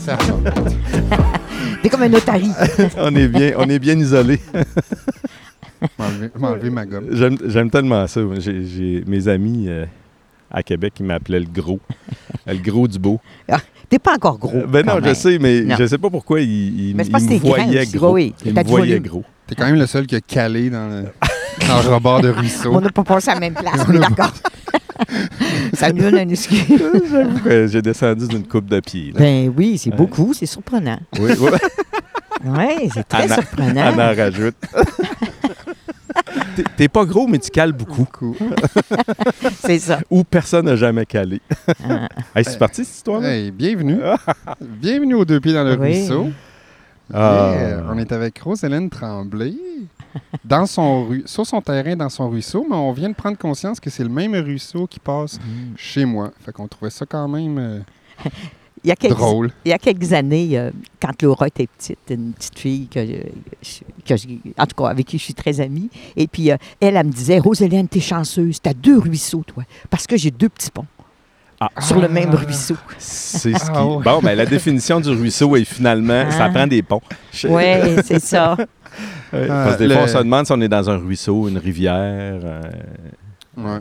Ça va. T'es comme un notari. on est bien, on est bien isolés. M'enlever ma gomme. J'aime j'aime tellement ça. J'ai j'ai mes amis euh, à Québec qui m'appelaient le gros. le gros du beau. T'es pas encore gros. Euh, ben non, je sais, mais Non. je sais pas pourquoi ils, ils- Mais c'est ils parce que me t'es grand voyaient aussi. gros. Oui, oui. Ils T'as me du voyaient volume. gros. T'es quand même le seul qui a calé dans le, dans le rebord de ruisseau. On n'a pas passé à la même place, mais d'accord. Ça nous donne un excuse. J'ai descendu d'une coupe de pied. là. Ben oui, c'est beaucoup, c'est surprenant. Oui, oui. Oui, c'est très Anna- surprenant. On en rajoute. T'es- pas gros, mais tu cales beaucoup. C'est ça. Ou personne n'a jamais calé. Ah. Hey, c'est parti, cette histoire-là? Hey, bienvenue. bienvenue aux deux pieds dans le Oui. ruisseau. Ah. Yeah, on est avec Rose-Hélène Tremblay dans son ru- sur son terrain dans son ruisseau, mais on vient de prendre conscience que c'est le même ruisseau qui passe Mm. chez moi. Fait qu'on trouvait ça quand même euh, Il y a quelques, drôle. il y a quelques années, euh, quand Laura était petite, une petite fille que, que j'ai- en tout cas avec qui je suis très amie, et puis euh, elle, elle me disait, Roselyne, t'es chanceuse, t'as deux ruisseaux, toi, parce que j'ai deux petits ponts Ah. sur le même ruisseau. C'est ce qui... Ah. Bon, ben, la définition du ruisseau est finalement, ça Ah. prend des ponts. Je- Oui, c'est ça. Ouais, Ah, Parce que des fois, on le- se demande si on est dans un ruisseau, une rivière, euh, Ouais.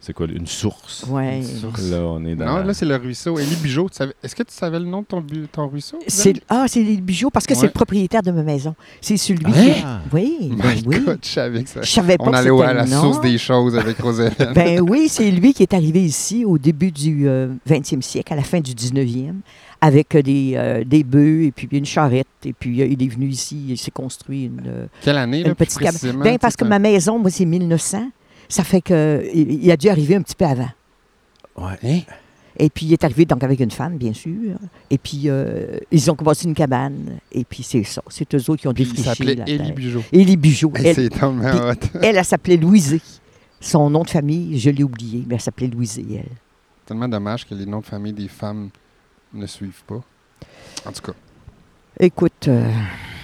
c'est quoi, une source? Ouais. Une source. Là, on est dans... Non, là, c'est le ruisseau. Élie Bijot, savais- est-ce que tu savais le nom de ton, bu- ton ruisseau? C'est, ah, c'est les bijoux, parce que c'est le propriétaire de ma maison. C'est celui Hein? qui... Oui, ben My oui. God, je savais que ça. Je savais pas On allait c'était à la le nom. source des choses avec Roselyne. Ben oui, c'est lui qui est arrivé ici au début du euh, 20e siècle, à la fin du 19e, avec des, euh, des bœufs et puis une charrette. Et puis euh, il est venu ici, il s'est construit une, Quelle année, une petite cabane. précisément? Ben, parce que ma maison, moi, c'est 1900. Ça fait que il, il a dû arriver un petit peu avant. Ouais. Hein? Et puis il est arrivé donc avec une femme, bien sûr. Et puis euh, ils ont commencé une cabane. Et puis c'est ça. C'est eux autres qui ont Puis il défriché s'appelait la Élie. Bijot. Élie Elle, hot. elle, elle s'appelait Louisée. Son nom de famille, je l'ai oublié, mais elle s'appelait Louisée, elle. Tellement dommage que les noms de famille des femmes ne suivent pas. En tout cas, Écoute, euh,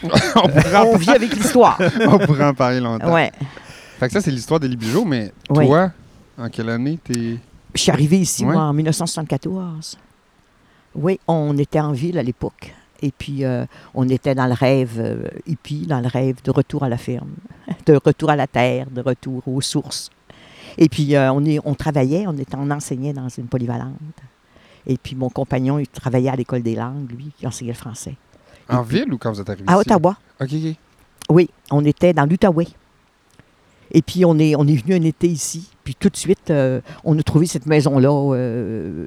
on, vit avec l'histoire. on pourrait en parler longtemps. Ouais. Fait que ça, c'est l'histoire d'Élie Bijot, mais Ouais. toi, en quelle année t'es... Je suis arrivée ici, Ouais. moi, en 1974. Oui, on était en ville à l'époque. Et puis, euh, on était dans le rêve euh, hippie, dans le rêve de retour à la ferme, de retour à la terre, de retour aux sources. Et puis, euh, on, est, on travaillait, on, était, on enseignait dans une polyvalente. Et puis, mon compagnon, il travaillait à l'école des langues, lui, qui enseignait le français. En ville ou quand vous êtes arrivé À ici? Ottawa. OK, OK. Oui, on était dans l'Outaouais. Et puis, on est, on est venu un été ici. Puis, tout de suite, euh, on a trouvé cette maison-là. euh,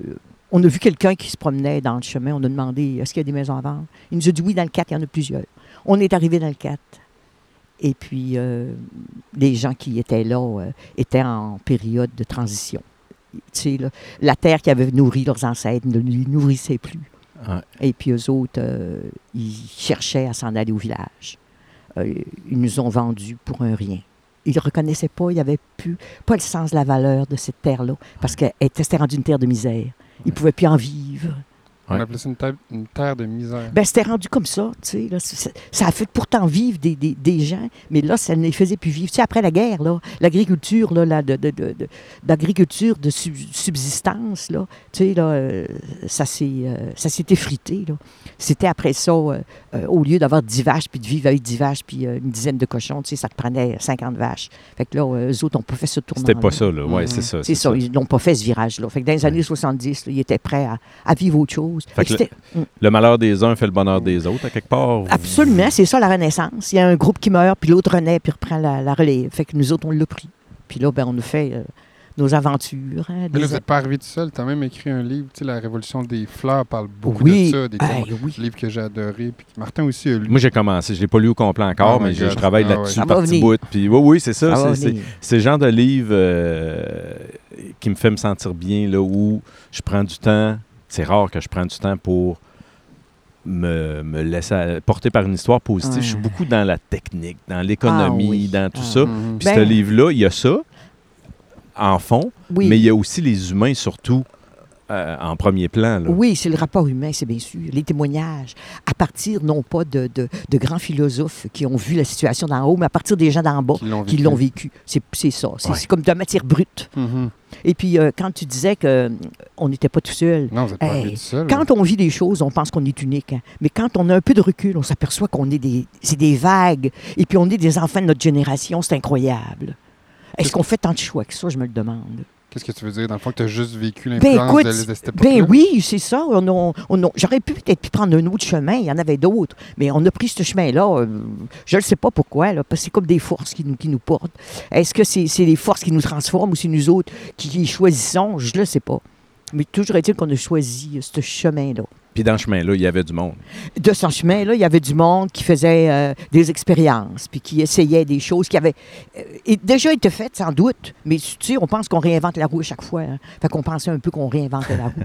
on a vu quelqu'un qui se promenait dans le chemin. On a demandé est-ce qu'il y a des maisons à vendre? Il nous a dit oui, dans le 4, il y en a plusieurs. On est arrivé dans le 4. Et puis, euh, les gens qui étaient là euh, étaient en période de transition. La terre qui avait nourri leurs ancêtres ne les nourrissait plus. Ouais. Et puis eux autres, euh, ils cherchaient à s'en aller au village. Euh, ils nous ont vendus pour un rien. Ils ne reconnaissaient pas, ils n'avaient plus, pas le sens de la valeur de cette terre-là, parce qu'elle était rendue une terre de misère. Ils ne pouvaient plus en vivre. On appelait ça une, terre- une terre de misère. Ben, c'était rendu comme ça, tu sais. là. Ça- Ça a fait pourtant vivre des, des- des gens, mais là, ça ne les faisait plus vivre. Tu sais, après la guerre, là, l'agriculture, là, la- de, de- de- de- d'agriculture de sub- subsistance, là, tu sais, là, euh, ça s'est, euh, ça s'est effrité, là. C'était après ça, euh, euh, au lieu d'avoir 10 vaches, puis de vivre avec 10 vaches, puis euh, une dizaine de cochons, tu sais, ça te prenait 50 vaches. Fait que là, euh, eux autres n'ont pas fait ce tournant C'était pas ça, là. Ouais, Mhm. c'est ça. C'est ça, ils n'ont pas fait ce virage-là. Fait que dans les années 70, là, ils étaient prêts à, à vivre autre chose. C'était- Le malheur des uns fait le bonheur des autres, à quelque part. vous- Absolument, c'est ça la renaissance. Il y a un groupe qui meurt, puis l'autre renaît, puis reprend la, la relève. Fait que nous autres, on l'a pris. Puis là, ben, on a fait euh, nos aventures. hein, Mais là, vous n'êtes pas arrivé tout seul. Tu as même écrit un livre, tu sais, La Révolution des fleurs parle beaucoup Oui, de ça. Des thèmes- oui. livre que j'ai adoré. Puis que Martin aussi a lu. Moi, j'ai commencé. Je ne l'ai pas lu au complet encore, Oh mais je, travaille Ah là-dessus ouais. par petits bouts. Puis oui, oui, c'est ça. C'est le genre de livre euh, qui me fait me sentir bien, là, où je prends du temps. C'est rare que je prenne du temps pour me, me laisser euh, porter par une histoire positive. Ouais. Je suis beaucoup dans la technique, dans l'économie, Ah oui. dans tout Ah. ça. Mhm. Puis Ben- ce livre-là, il y a ça en fond, Oui. mais il y a aussi les humains surtout euh, en premier plan. Là. Oui, c'est le rapport humain, c'est bien sûr. Les témoignages, à partir non pas de, de- de grands philosophes qui ont vu la situation d'en haut, mais à partir des gens d'en bas Qui l'ont vécu. C'est c'est ça. C'est Ouais. comme de la matière brute. Mhm. Et puis, euh, quand tu disais qu'on n'était pas tout seul, Non, vous n'êtes pas Hey, arrivé tout seul. quand on vit des choses, on pense qu'on est unique. hein. Mais quand on a un peu de recul, on s'aperçoit qu'on est des, c'est des vagues. Et puis, on est des enfants de notre génération. C'est incroyable. Est-ce qu'on fait tant de choix que ça? Je me le demande? Qu'est-ce que tu veux dire? Dans le fond, que tu as juste vécu Ben l'influence de, de cette époque-là? ben oui, c'est ça. On on J'aurais pu peut-être prendre un autre chemin. Il y en avait d'autres. Mais on a pris ce chemin-là. euh, je ne sais pas pourquoi. Là, parce que c'est comme des forces qui nous, qui nous portent. Est-ce que c'est c'est les forces qui nous transforment ou c'est nous autres qui, qui choisissons? Je ne le sais pas. Mais toujours est-il qu'on a choisi ce chemin-là. Puis dans ce chemin-là, il y avait du monde. de son chemin, là, il y avait du monde qui faisait euh, des expériences, puis qui essayait des choses qui avaient euh, et déjà été faites, sans doute. Mais tu sais, on pense qu'on réinvente la roue à chaque fois. hein. Fait qu'on pensait un peu qu'on réinventait la roue.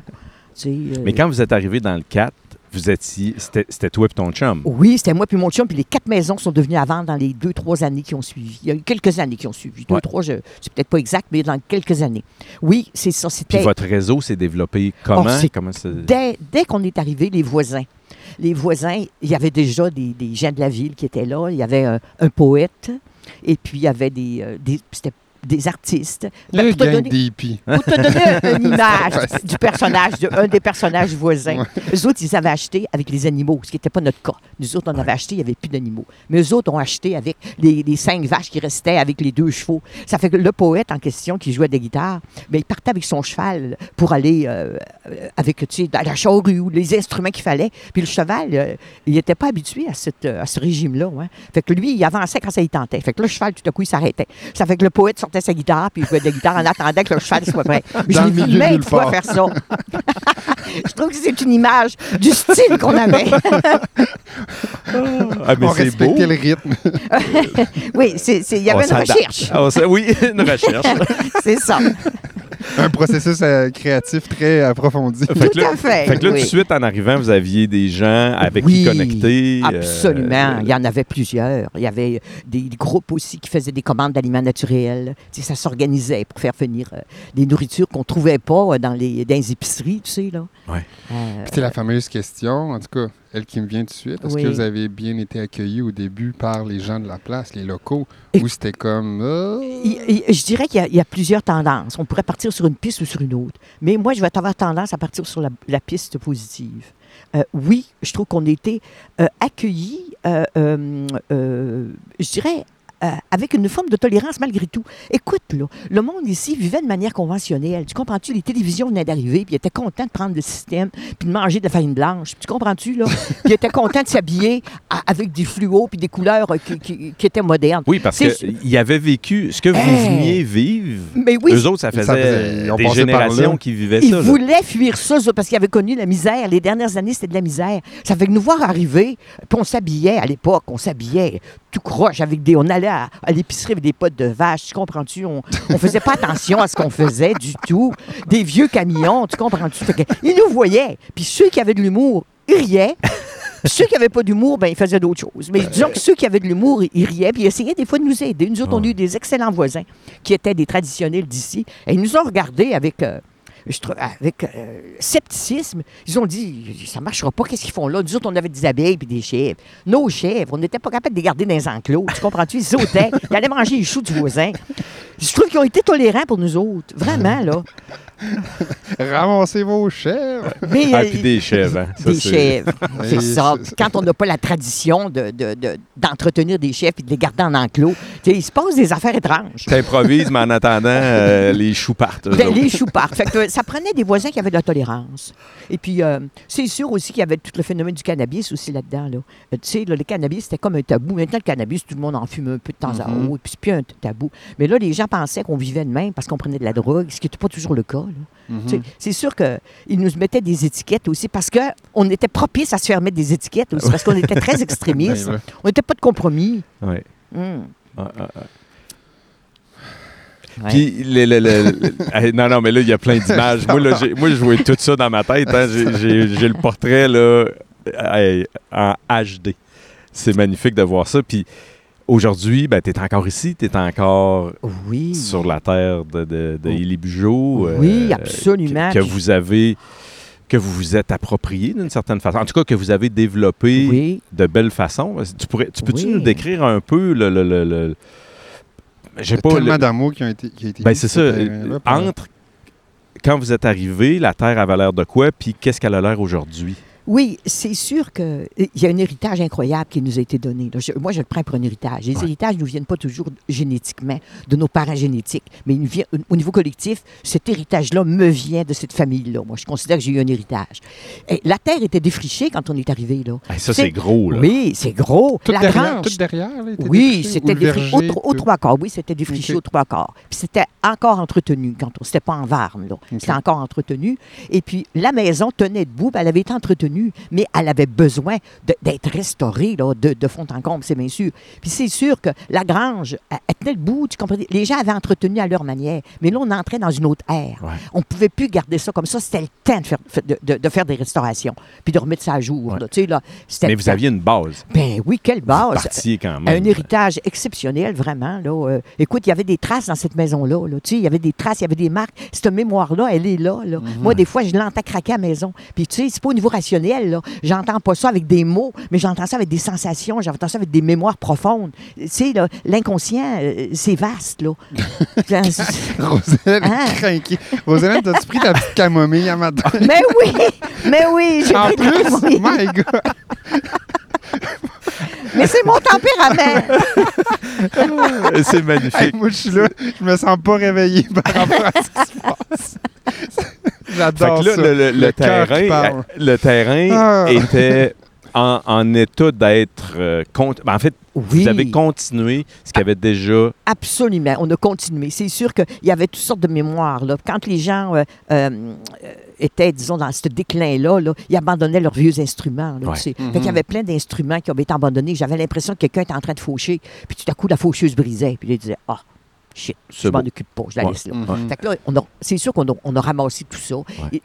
Tu sais, euh, Mais quand vous êtes arrivé dans le 4, vous étiez. C'était toi et ton chum. Oui, c'était moi puis mon chum, puis les quatre maisons sont devenues à vendre dans les deux, trois années qui ont suivi. Il y a eu quelques années qui ont suivi. Deux, Ouais. trois, je, c'est peut-être pas exact, mais dans quelques années. Oui, c'est ça. Puis C'était votre réseau s'est développé comment? Oh, dès, dès qu'on est arrivé, les voisins. Les voisins, il y avait déjà des, des gens de la ville qui étaient là. Il y avait euh, un poète, et puis il y avait des, euh, des, c'était des artistes. Le pour, te gang donner, des hippies. pour te donner une image du personnage, de, un des personnages voisins. Eux autres, ils avaient acheté avec les animaux, ce qui n'était pas notre cas. Nous autres, on avait acheté, il n'y avait plus d'animaux. Mais eux autres ont acheté avec les, les cinq vaches qui restaient avec les deux chevaux. Ça fait que le poète en question qui jouait des guitares, ben, il partait avec son cheval pour aller euh, avec, tu sais, la charrue ou les instruments qu'il fallait. Puis le cheval, euh, il n'était pas habitué à, cette, à ce régime-là. hein. Fait que lui, il avançait quand ça y tentait. Fait que le cheval, tout à coup, il s'arrêtait. Ça fait que le poète sortait sa guitare, puis il jouait de la guitare en attendant que le cheval soit prêt. Mais Dans je l'ai vu milieu de fois faire ça. je trouve que c'est une image du style qu'on avait. Ah, mais on c'est beau. respectait le rythme. oui, c'est- c'est- il y On avait une recherche. Ah, on s'a- oui, une recherche. C'est ça. Un processus euh, créatif très approfondi. Fait que Tout là- à fait. Fait que là, oui. tout de suite, en arrivant, vous aviez des gens avec Oui, qui connecter. euh, Absolument. Il y en avait plusieurs. Il y avait des groupes aussi qui faisaient des commandes d'aliments naturels. Ça s'organisait pour faire venir euh, des nourritures qu'on ne trouvait pas euh, dans les, dans les épiceries, tu sais. Là. Ouais. Euh, Puis la fameuse question, en tout cas, elle qui me vient tout de suite. Est-ce Oui. que vous avez bien été accueillis au début par les gens de la place, les locaux, ou c'était comme... euh, je dirais qu'il y a- il y, a plusieurs tendances. On pourrait partir sur une piste ou sur une autre. Mais moi, je vais avoir tendance à partir sur la, la piste positive. Euh, oui, je trouve qu'on a été euh, accueillis, euh, euh, euh, je dirais, euh, avec une forme de tolérance malgré tout. Écoute, là, le monde ici vivait de manière conventionnelle. Tu comprends-tu? Les télévisions venaient d'arriver, puis ils étaient contents de prendre le système, puis de manger de la farine blanche. Tu comprends-tu, là? puis ils étaient contents de s'habiller avec des fluos puis des couleurs euh, qui, qui- qui étaient modernes. Oui, parce qu'ils avaient vécu ce que vous Hey! veniez vivre. Mais oui, Eux autres, ça faisait, Ça faisait- ils ont des générations qui vivaient Ils ça. là. voulaient fuir ça, ça, parce qu'ils avaient connu la misère. Les dernières années, c'était de la misère. Ça fait que nous voir arriver, puis on s'habillait à l'époque, on s'habillait tout croche avec des. On allait à, à l'épicerie avec des potes de vache, tu comprends-tu? On, on faisait pas attention à ce qu'on faisait du tout. Des vieux camions, tu comprends-tu? Ils nous voyaient. Puis ceux qui avaient de l'humour, ils riaient. Puis ceux qui n'avaient pas d'humour, ben, ils faisaient d'autres choses. Mais disons que ceux qui avaient de l'humour, ils riaient, puis ils essayaient des fois de nous aider. Nous autres, on a eu des excellents voisins qui étaient des traditionnels d'ici. Et ils nous ont regardés avec, euh, je avec euh, scepticisme. Ils ont dit, ça ne marchera pas, qu'est-ce qu'ils font là? Nous autres, on avait des abeilles puis des chèvres. Nos chèvres, on n'était pas capable de les garder dans les enclos. Tu comprends-tu? Ils sautaient, ils allaient manger les choux du voisin. Je trouve qu'ils ont été tolérants pour nous autres. Vraiment, là. Ramassez vos chèvres! Mais, Ah, euh, puis des chèvres. hein. Ça, des c'est- chèvres. C'est ça. Quand on n'a pas la tradition de- de- de- d'entretenir des chèvres et de les garder en enclos, tu sais, il se passe des affaires étranges. T'improvises, mais en attendant, euh, les choux partent. Ben, les choux partent. Fait que, euh, ça prenait des voisins qui avaient de la tolérance. Et puis, euh, c'est sûr aussi qu'il y avait tout le phénomène du cannabis aussi là-dedans. Là. Tu sais, là, le cannabis, c'était comme un tabou. Maintenant, le cannabis, tout le monde en fume un peu de temps à Mhm. autre, puis c'est plus un tabou. Mais là, les gens pensaient qu'on vivait de même parce qu'on prenait de la drogue, ce qui n'était pas toujours le cas. Mhm. C'est sûr qu'ils nous mettaient des étiquettes aussi parce qu'on était propice à se faire mettre des étiquettes aussi parce qu'on était très extrémistes. Ben. On n'était pas de compromis. Hum. Ah, ah, ah. Ouais. Puis, le, le- le- le- Hey, non, non, mais là, il y a plein d'images. moi, là, j'ai- moi, je voyais tout ça dans ma tête. hein. J'ai- le portrait là, hey, en HD. C'est magnifique de voir ça. Puis, Aujourd'hui, ben, tu es encore ici, tu es encore Oui. sur la terre de, de, de Oh. Élie euh, Oui, absolument. Que, vous avez que vous vous êtes approprié d'une certaine façon. En tout cas, que vous avez développé Oui. de belle façon. Tu, pourrais, tu peux-tu Oui. nous décrire un peu le... le, le, le- Il y j'ai a pas tellement le- d'amour qui a été, qui a été Ben mis c'est ça. Entre quand vous êtes arrivé, la Terre avait l'air de quoi, puis qu'est-ce qu'elle a l'air aujourd'hui? Oui, c'est sûr qu'il y a un héritage incroyable qui nous a été donné. Je- moi, je le prends pour un héritage. Les Ouais. héritages ne nous viennent pas toujours génétiquement de nos parents génétiques, mais au niveau collectif, cet héritage-là me vient de cette famille-là. Moi, je considère que j'ai eu un héritage. Et la terre était défrichée quand on est arrivé. Là. Hey, ça, C'est- gros, là. Oui, c'est gros. Tout la derrière, grange, tout derrière, là, était oui, c'était défriché au, au trois quarts. Oui, c'était défriché Ok. au trois quarts. Puis c'était encore entretenu quand on. C'était pas en varne, là. C'était encore entretenu. Et puis la maison tenait debout, puis elle avait été entretenue, mais elle avait besoin d'être restaurée là, de, de fond en comble, c'est bien sûr. Puis c'est sûr que la grange, elle, elle tenait debout, tu comprends? Les gens avaient entretenu à leur manière. Mais là, on entrait dans une autre ère. Ouais. On ne pouvait plus garder ça comme ça. C'était le temps de faire, de, de- de faire des restaurations, puis de remettre ça à jour. Ouais. là. Tu sais, là, Mais le vous aviez une base. Ben oui, quelle base! Partier quand même. Un héritage exceptionnel, vraiment. Là. Euh, écoute, il y avait des traces dans cette maison-là. Là. Tu sais, il y avait des traces, il y avait des marques. Cette mémoire-là, elle est là. là. Moi, des fois, je l'entends craquer à la maison. Puis, tu sais, c'est pas au niveau rationnel. Là. J'entends pas ça avec des mots, mais j'entends ça avec des sensations, j'entends ça avec des mémoires profondes. Tu sais, là, l'inconscient, euh, c'est vaste. Là. Roselle Hein? est craquée. Roselle, t'as-tu pris ta petite camomille à matin? mais oui! Mais oui! j'ai En pris plus, camomille. my God! Mais c'est mon tempérament! Euh, c'est Hey, magnifique. moi, je suis là, je me sens pas réveillé par rapport à ce qui se passe. J'adore ça. le, le- le cœur qui terrain, parle. le terrain Ah. était en, en état d'être... euh, cont- ben, en fait, Oui. vous avez continué ce qui avait déjà... Absolument. On a continué. C'est sûr qu'il y avait toutes sortes de mémoires. Là. Quand les gens euh, euh, euh, étaient, disons, dans ce déclin-là, là, ils abandonnaient leurs vieux instruments. Là, Ouais. tu sais. Mhm. Fait qu'il y avait plein d'instruments qui avaient été abandonnés. J'avais l'impression que quelqu'un était en train de faucher. Puis tout à coup, la faucheuse brisait. Puis là, il disait Ah, shit, je m'en occupe pas, je la Ouais. laisse là. Mhm. Fait que là, on c'est sûr qu'on a, on a ramassé tout ça.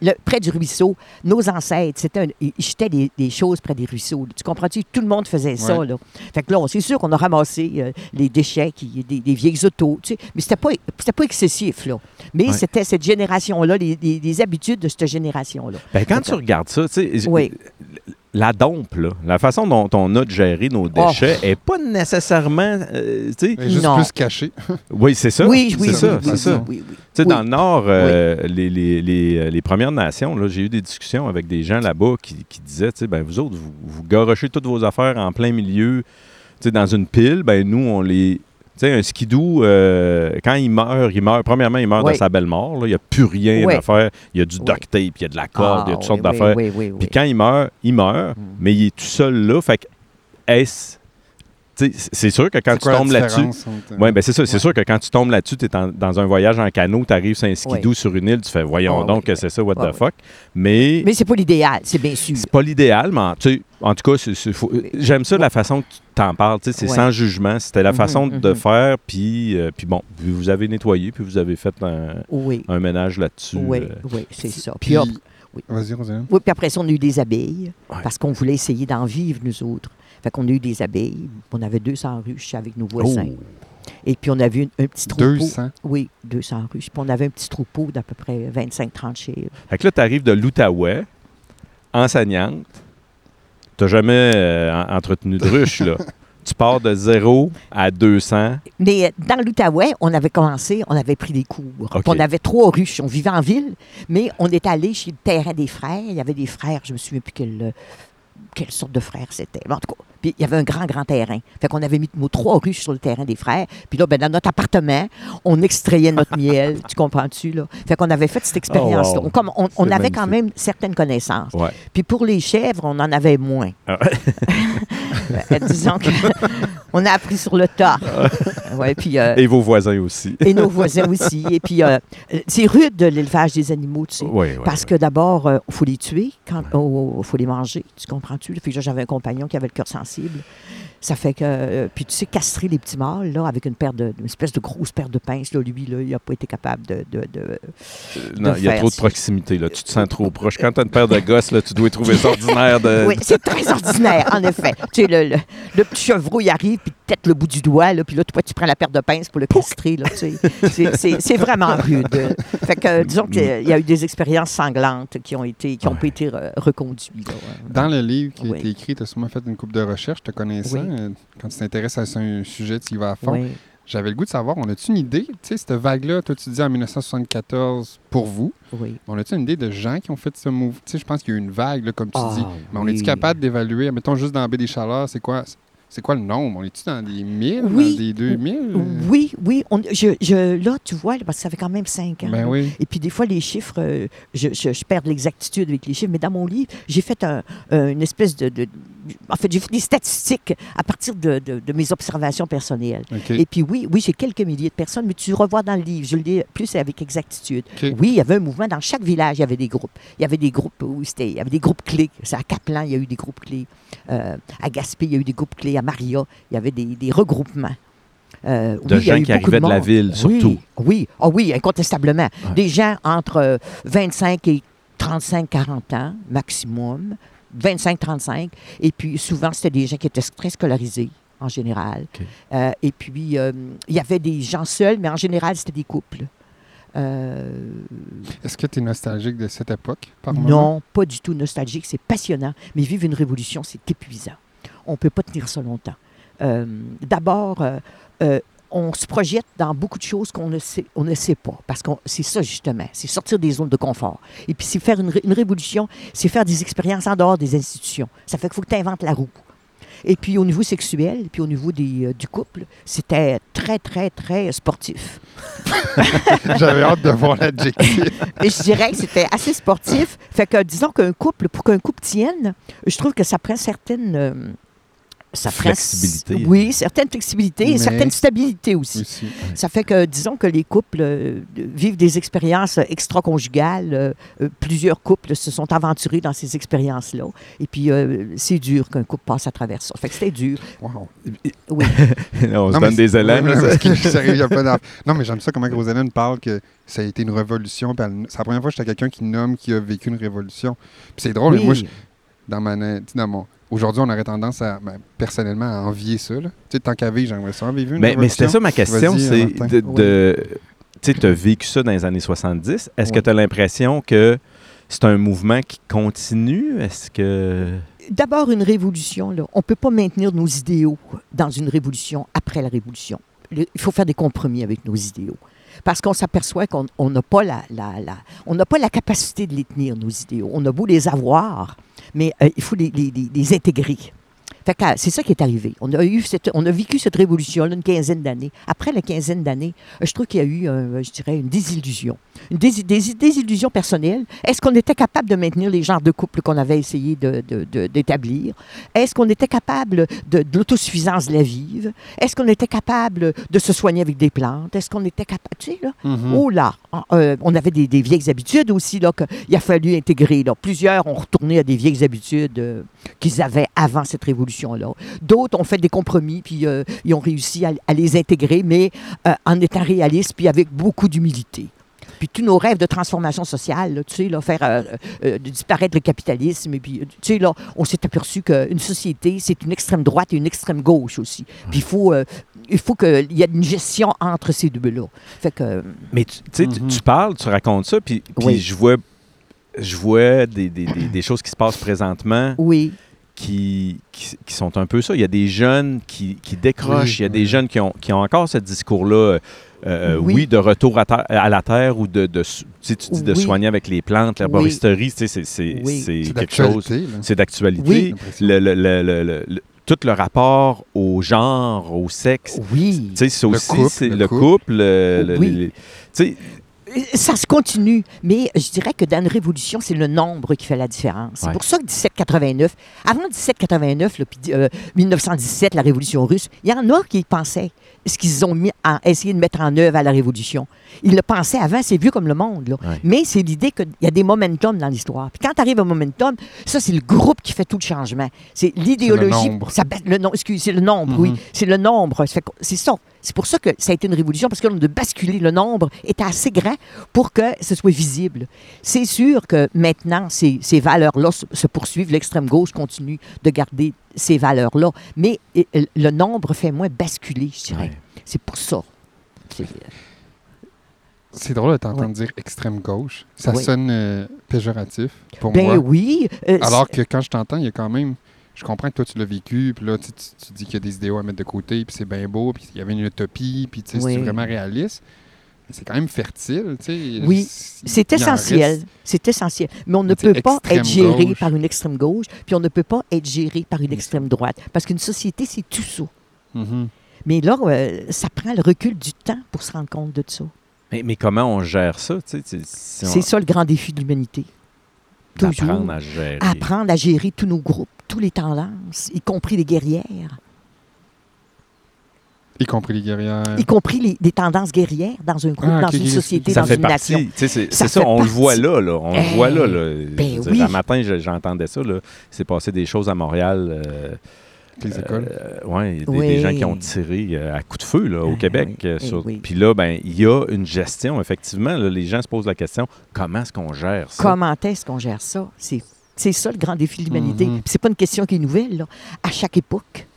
Le- près du ruisseau, nos ancêtres, c'était ils jetaient des, des choses près des ruisseaux. Tu comprends-tu? Tout le monde faisait ça. Là. Fait que là, c'est sûr qu'on a ramassé euh, les déchets, qui, des, des vieilles autos. tu sais. Mais c'était pas, c'était pas excessif. Là. Mais c'était cette génération-là, les, les- les habitudes de cette génération-là. Ben, quand tu regardes ça, tu sais, Oui. La dompe, là, la façon dont on a de gérer nos déchets est pas nécessairement... euh, tu sais, juste Non. plus caché. oui, c'est ça. Oui, oui, c'est oui, ça, oui, c'est oui, ça. oui, oui. Tu sais, Oui. dans le Nord, euh, les, les- les- les Premières Nations, là, j'ai eu des discussions avec des gens là-bas qui, qui disaient, tu sais, ben, vous autres, vous, vous garochez toutes vos affaires en plein milieu, tu sais, dans une pile, ben, nous, on les... Tu sais, un skidoo, euh, quand il meurt, il meurt. Premièrement, il meurt Oui. de sa belle mort. là. Il n'y a plus rien Oui. à faire. Il y a du duct tape, il y a de la corde, il y a Ah, toutes sortes d'affaires. Oui, oui, oui, Puis quand il meurt, il meurt, Mm. mais il est tout seul là. Fait que, est-ce. C'est sûr que quand tu tombes là-dessus. Oui, ben c'est ça. C'est Ouais. sûr que quand tu tombes là-dessus, tu es dans un voyage en canot, tu arrives sur un skidoo Ouais. sur une île, tu fais voyons Ah, donc oui, que oui. c'est ça, what the oui. fuck. Mais, Mais c'est pas l'idéal, c'est bien sûr. c'est pas l'idéal, mais en, tu sais, en tout cas, j'aime ça la façon que tu t'en parles. C'est Ouais. sans jugement. C'était la Mhm, façon de mhm. faire, puis, euh, puis bon, vous avez nettoyé, puis vous avez fait un, Oui, un ménage là-dessus. oui, euh. oui, c'est ça. Puis, Puis, hop, oui. vas-y, Roselle. Oui, puis après ça, on a eu des abeilles, Ouais. parce qu'on voulait essayer d'en vivre, nous autres. Fait qu'on a eu des abeilles. On avait 200 ruches avec nos voisins. Oh. Et puis, on avait une- un petit troupeau. 200. Oui, 200 ruches. Puis, on avait un petit troupeau d'à peu près 25-30 chèvres. Fait que là, tu arrives de l'Outaouais, enseignante. Tu jamais euh, en- entretenu de ruche, là. tu pars de 0 à 200. Mais euh, dans l'Outaouais, on avait commencé, on avait pris des cours. Puis OK. On avait trois ruches. On vivait en ville, mais on est allé chez le terrain des frères. Il y avait des frères, je me souviens plus quelle, euh, quelle sorte de frères c'était. En puis il y avait un grand, grand terrain. Fait qu'on avait mis nos trois ruches sur le terrain des frères. Puis là, ben, dans notre appartement, on extrayait notre miel. Tu comprends-tu, là? Fait qu'on avait fait cette expérience-là. Oh, wow. On- Comme on, on C'est avait quand même certaines connaissances. Ouais. Puis pour les chèvres, on en avait moins. Ah. Euh, disons que on a appris sur le tas. Ouais, puis, euh, Et vos voisins aussi. et nos voisins aussi. Et puis, euh, c'est rude de l'élevage des animaux, tu sais. Oui, oui. Parce que d'abord, il faut les tuer, il faut les manger. Tu comprends-tu? J'avais un compagnon qui avait le cœur sensible. impossível. Ça fait que. euh, puis tu sais, castrer les petits mâles, là, avec une paire de. une espèce de grosse paire de pinces, là, lui, là, il n'a pas été capable de. de- de- Non, il y a trop de proximité, là. Tu te sens trop proche. Quand tu as une paire de gosses, là, tu dois trouver ça ordinaire de. Oui, c'est très ordinaire, en effet. Tu sais, le, le, le petit chevreau, il arrive, puis tête le bout du doigt, là, puis là, toi, tu prends la paire de pinces pour le castrer. là, tu sais. C'est- C'est c'est vraiment rude. Fait que, euh, disons qu'il y a eu des expériences sanglantes qui ont été, qui ont pas été re- reconduites. là. Dans le livre qui a Oui. été écrit, tu as sûrement fait une coupe de recherche, te connaissant. Oui. Euh, Quand tu t'intéresses à un sujet, tu y vas à fond. Oui. J'avais le goût de savoir, on a-tu une idée, tu sais, cette vague-là, toi tu dis en 1974 pour vous, oui. on a-tu une idée de gens qui ont fait ce move? Tu sais, je pense qu'il y a eu une vague, là, comme tu Ah, dis. Mais on est-tu capable d'évaluer, mettons juste dans la baie des Chaleurs, c'est quoi, c'est quoi le nombre? On est-tu dans des 1000, Oui. dans des 2000? Oui, oui. on- je, je- là, tu vois, parce que ça fait quand même cinq ans. Ben oui. Et puis des fois, les chiffres, euh, je, je- je perds de l'exactitude avec les chiffres, mais dans mon livre, j'ai fait un- euh, une espèce de, de- En fait, j'ai fait des statistiques à partir de, de- de mes observations personnelles. Et puis oui, oui, j'ai quelques milliers de personnes, mais tu revois dans le livre, je le lis plus avec exactitude. Oui, il y avait un mouvement. Dans chaque village, il y avait des groupes. Il y avait des groupes où c'était, il y avait des groupes clés. C'est à Caplan, il y a eu des groupes clés. Euh, à Gaspé, il y a eu des groupes clés. À Maria, il y avait des, des regroupements. Euh, De oui, gens qui arrivaient de la ville, surtout. Oui, oui, Ah oui, incontestablement. Ouais. Des gens entre euh, 25 et 35-40 ans, maximum. 25-35. Et puis, souvent, c'était des gens qui étaient très scolarisés, en général. Euh, et puis, euh, il y avait des gens seuls, mais en général, c'était des couples. Euh, Est-ce que tu es nostalgique de cette époque, par moment? non, pas du tout nostalgique. C'est passionnant. Mais vivre une révolution, c'est épuisant. On ne peut pas tenir ça longtemps. D'abord, on se projette dans beaucoup de choses qu'on ne sait, on ne sait pas. Parce que c'est ça, justement. C'est sortir des zones de confort. Et puis, c'est faire une, ré- une révolution, c'est faire des expériences en dehors des institutions. Ça fait qu'il faut que tu inventes la roue. Et puis, au niveau sexuel, et puis au niveau des, euh, du couple, c'était très, très, très sportif. J'avais hâte de voir l'adjectif. Je dirais que c'était assez sportif. Fait que, disons qu'un couple, pour qu'un couple tienne, je trouve que ça prend certaines. euh, ça Flexibilité. oui, certaines flexibilités et certaines stabilités aussi. Aussi. Ça fait que, disons que les couples euh, vivent des expériences extra-conjugales. euh, euh, plusieurs couples se sont aventurés dans ces expériences-là. Et puis, euh, c'est dur qu'un couple passe à travers ça. Fait que c'était dur. Wow. Oui. On se Non, mais donne des d'en- Non, mais j'aime ça comment Rosaline parle que ça a été une révolution. C'est la première fois que j'étais quelqu'un qui nomme qui a vécu une révolution. Puis c'est drôle, mais moi, je- dans ma dans mon. Aujourd'hui, on aurait tendance à, ben, personnellement, à envier ça. là. Tu sais, tant qu'à vivre, j'aimerais ça en vivre une Mais, mais c'était ça ma question, c'est de... de- Tu sais, tu as vécu ça dans les années 70. Est-ce que tu as l'impression que c'est un mouvement qui continue? Est-ce que... D'abord, une révolution, là, on ne peut pas maintenir nos idéaux dans une révolution après la révolution. Le- Il faut faire des compromis avec nos idéaux. Parce qu'on s'aperçoit qu'on on n'a pas, la, la- la- on n'a pas la capacité de les tenir, nos idéaux. On a beau les avoir, mais euh, il faut les, intégrer. C'est ça qui est arrivé. On a, eu cette- on a vécu cette révolution-là une quinzaine d'années. Après la quinzaine d'années, je trouve qu'il y a eu, je dirais, une désillusion. Une dési- dési- désillusion personnelle. Est-ce qu'on était capable de maintenir les genres de couple qu'on avait essayé de- de- de- d'établir? Est-ce qu'on était capable de, l'autosuffisance de la vive? Est-ce qu'on était capable de se soigner avec des plantes? Est-ce qu'on était capable... Tu sais, là, Mhm. Oh là! Euh, on avait des, des vieilles habitudes aussi, là, qu'il a fallu intégrer. Là. Plusieurs ont retourné à des vieilles habitudes euh, qu'ils avaient avant cette D'autres ont fait des compromis, puis euh, ils ont réussi à, à les intégrer, mais euh, en étant réalistes, puis avec beaucoup d'humilité. Puis tous nos rêves de transformation sociale, là, tu sais, là, faire euh, euh, disparaître le capitalisme, et puis, tu sais, là, on s'est aperçu qu'une société, c'est une extrême droite et une extrême gauche aussi. Puis il faut, euh, il faut qu'il y ait une gestion entre ces deux-là. Fait que, euh, Mais tu sais, tu- Mhm. tu parles, tu racontes ça, puis, puis Oui. je vois, je vois des, des- des- des choses qui se passent présentement oui, qui, qui, qui sont un peu ça. Il y a des jeunes qui, qui décrochent, Oui, il y a des jeunes qui ont, qui ont encore ce discours-là, euh, euh, oui. Oui. de retour à, la terre ou de, de, s- tu sais, tu dis de Oui. soigner avec les plantes, l'herboristerie, tu sais, c'est Oui. quelque chose, c'est d'actualité. Le, le- le- tout le rapport au genre, au sexe, oui. tu sais, c'est Le aussi couple, le le couple. couple, le- les- Ça se continue, mais je dirais que dans une révolution, c'est le nombre qui fait la différence. C'est pour ça que 1789, avant 1789, là, puis euh, 1917, la révolution russe, il y en a qui pensaient ce qu'ils ont mis à essayer de mettre en œuvre à la révolution. Ils le pensaient avant, c'est vieux comme le monde. là. Ouais. Mais c'est l'idée qu'il y a des momentum dans l'histoire. Puis quand tu arrives au momentum, ça, c'est le groupe qui fait tout le changement. C'est l'idéologie. nombre. ça baisse- le nom, excuse, c'est le nombre, oui. C'est le nombre. Ça C'est ça. C'est pour ça que ça a été une révolution, parce que de basculer, le nombre était assez grand pour que ce soit visible. C'est sûr que maintenant, ces, ces valeurs-là se, se poursuivent. L'extrême gauche continue de garder ces valeurs-là, mais euh, le nombre fait moins basculer, je dirais. Ouais. C'est pour ça. C'est- C'est drôle de t'entendre Ouais. dire extrême gauche. Ça sonne euh, péjoratif pour Ben moi. oui. euh, Alors que quand je t'entends, il y a quand même. Je comprends que toi, tu l'as vécu, puis là, tu, tu- tu dis qu'il y a des idéaux à mettre de côté, puis c'est bien beau, puis il y avait une utopie, puis tu sais, Oui. c'est vraiment réaliste. Mais c'est quand même fertile, tu sais. Oui, C'est essentiel. C'est essentiel. Mais on ne peut pas être géré gauche. par une extrême gauche, puis on ne peut pas être géré par une extrême droite. Parce qu'une société, c'est tout ça. Mhm. Mais là, euh, ça prend le recul du temps pour se rendre compte de ça. Mais, mais comment on gère ça? tu sais, tu sais, si on- C'est ça le grand défi de l'humanité. Toujours. d'apprendre à gérer. Apprendre à gérer tous nos groupes, tous les tendances, y compris les guerrières, Y compris les guerrières. y compris les, des tendances guerrières dans un groupe, Ah, dans une société, ça dans fait une partie. nation. C'est Ça c'est ça, fait on le voit là. là on le voit là. là. ben dire, oui. Un matin, je- j'entendais ça. s'est passé des choses à Montréal. euh, les écoles. euh, ouais, des, Oui. des gens qui ont tiré euh, à coups de feu là, au Ah, Québec. oui, euh, eh sur- oui. Puis là, ben, il y a une gestion, effectivement. là, les gens se posent la question comment est-ce qu'on gère ça? Comment est-ce qu'on gère ça? C'est, c'est ça le grand défi de l'humanité. Mhm. Puis C'est pas une question qui est nouvelle. là. À chaque époque,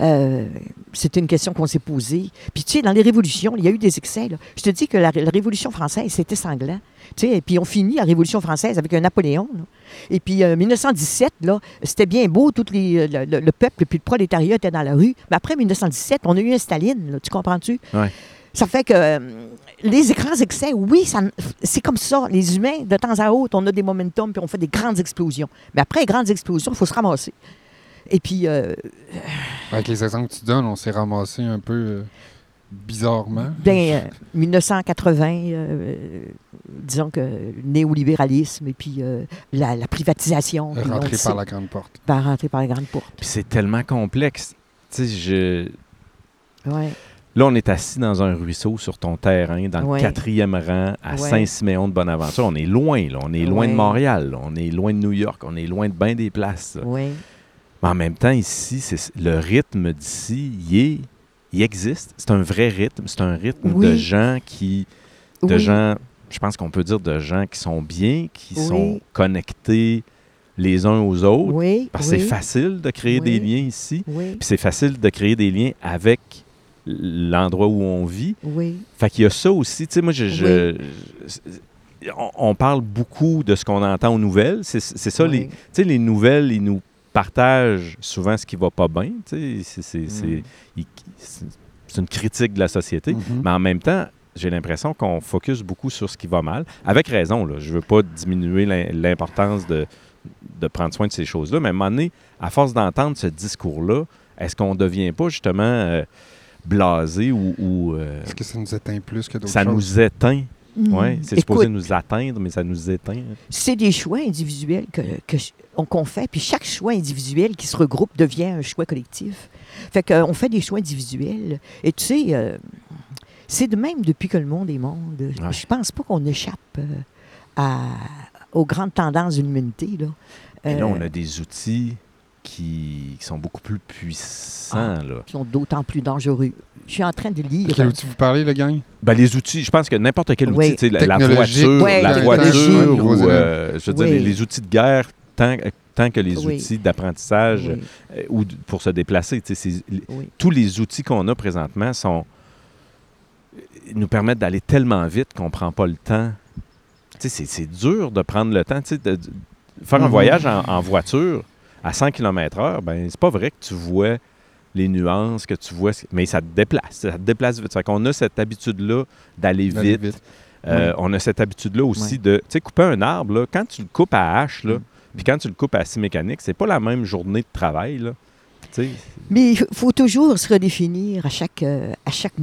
euh, c'est une question qu'on s'est posée. Puis tu sais, dans les révolutions, il y a eu des excès. là. Je te dis que la, la Révolution française, c'était sanglant. Tu sais, et puis on finit la Révolution française avec un Napoléon. là. Et puis euh, 1917, là, c'était bien beau, tout les, le, le- le peuple puis le prolétariat était dans la rue. Mais après 1917, on a eu un Staline, là, tu comprends-tu? Ouais. Ça fait que euh, les grands excès, oui, c'est comme ça. Les humains, de temps à autre, on a des momentum puis on fait des grandes explosions. Mais après les grandes explosions, il faut se ramasser. Et puis, euh, Avec les exemples que tu donnes, on s'est ramassé un peu euh, bizarrement. ben, euh, 1980, euh, disons que le néolibéralisme et puis euh, la, la privatisation. puis sait, par la grande porte. par rentrer par la grande porte. Puis c'est tellement complexe. Tu sais, je... Ouais. Là, on est assis dans un ruisseau sur ton terrain, dans Ouais. le quatrième rang à Ouais. Saint-Siméon de Bonaventure. On est loin, là. On est loin de. Montréal. là. On est loin de New York. On est loin de bien des places. Mais en même temps, ici, c'est le rythme d'ici, il, est- il existe. C'est un vrai rythme. C'est un rythme de gens qui. De Oui. gens, je pense qu'on peut dire de gens qui sont bien, qui Oui. sont connectés les uns aux autres. Oui. Parce que oui, c'est facile de créer des liens ici. Oui. Puis c'est facile de créer des liens avec l'endroit où on vit. Oui. Fait qu'il y a ça aussi. Tu sais, moi, je, je- je- on, on parle beaucoup de ce qu'on entend aux nouvelles. C'est c'est ça, les, Oui. tu sais, les nouvelles, ils nous partagent souvent ce qui va pas bien. C'est- Mm. c'est- une critique de la société. Mhm. Mais en même temps, j'ai l'impression qu'on focus beaucoup sur ce qui va mal. Avec raison, là. Je veux pas diminuer l'im- l'importance de, de prendre soin de ces choses-là. Mais à un moment donné, à force d'entendre ce discours-là, est-ce qu'on ne devient pas justement euh, blasé ou, ou, euh, Est-ce que ça nous éteint plus que d'autres ça nous éteint? Mm. Ouais, c'est supposé nous atteindre, mais ça nous éteint. c'est des choix individuels que, que qu'on fait, puis chaque choix individuel qui se regroupe devient un choix collectif. Fait qu'on fait des choix individuels. Et tu sais, euh, c'est de même depuis que le monde est monde. Ouais. Je pense pas qu'on échappe euh, à, aux grandes tendances de l'humanité. Là. Et là, Euh, on a des outils qui, qui sont beaucoup plus puissants. Ah. là. qui sont d'autant plus dangereux. Je suis en train de lire. Quel outil vous parlez, le gang? Ben, les outils, je pense que n'importe quel Oui. outil, la, voiture, Ouais, la voiture ou, euh, je veux dire, les, les outils de guerre, tant, tant que les Oui. outils d'apprentissage Oui, euh, ou pour se déplacer, tous les outils qu'on a présentement sont ils nous permettent d'aller tellement vite qu'on prend pas le temps. Tu sais, c'est- dur de prendre le temps. Tu sais, de, de- faire un Mhm. voyage en, en voiture à 100 km/h, ben c'est pas vrai que tu vois les nuances, que tu vois, ce- mais ça te déplace. Ça te déplace vite. Fait qu'on a cette habitude-là d'aller D'aller vite. Euh, Oui. On a cette habitude-là aussi de, tu sais, couper un arbre, là, quand tu le coupes à hache, là, Mm. puis quand tu le coupes à scie mécanique, c'est pas la même journée de travail, là. Mais il faut toujours se redéfinir à chaque, euh, à chaque,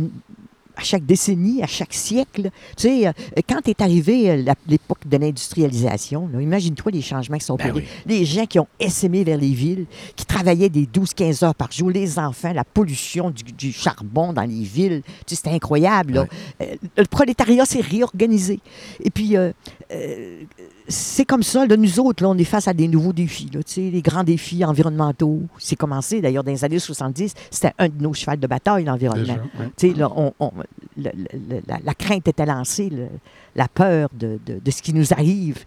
à chaque décennie, à chaque siècle. Tu sais, euh, quand est arrivé euh, l'époque de l'industrialisation, imagine-toi les changements qui sont Ben opérés. Les gens qui ont essaimé vers les villes, qui travaillaient des 12-15 heures par jour, les enfants, la pollution du, du charbon dans les villes, tu sais, c'était incroyable. là. Euh, le prolétariat s'est réorganisé. Et puis, euh, euh, c'est comme ça. Là, nous autres, là, on est face à des nouveaux défis. Là, les grands défis environnementaux. C'est commencé, d'ailleurs, dans les années 70. C'était un de nos chevals de bataille, l'environnement. Ouais. On- on- la, la crainte était lancée, le- la peur de, de- de ce qui nous arrive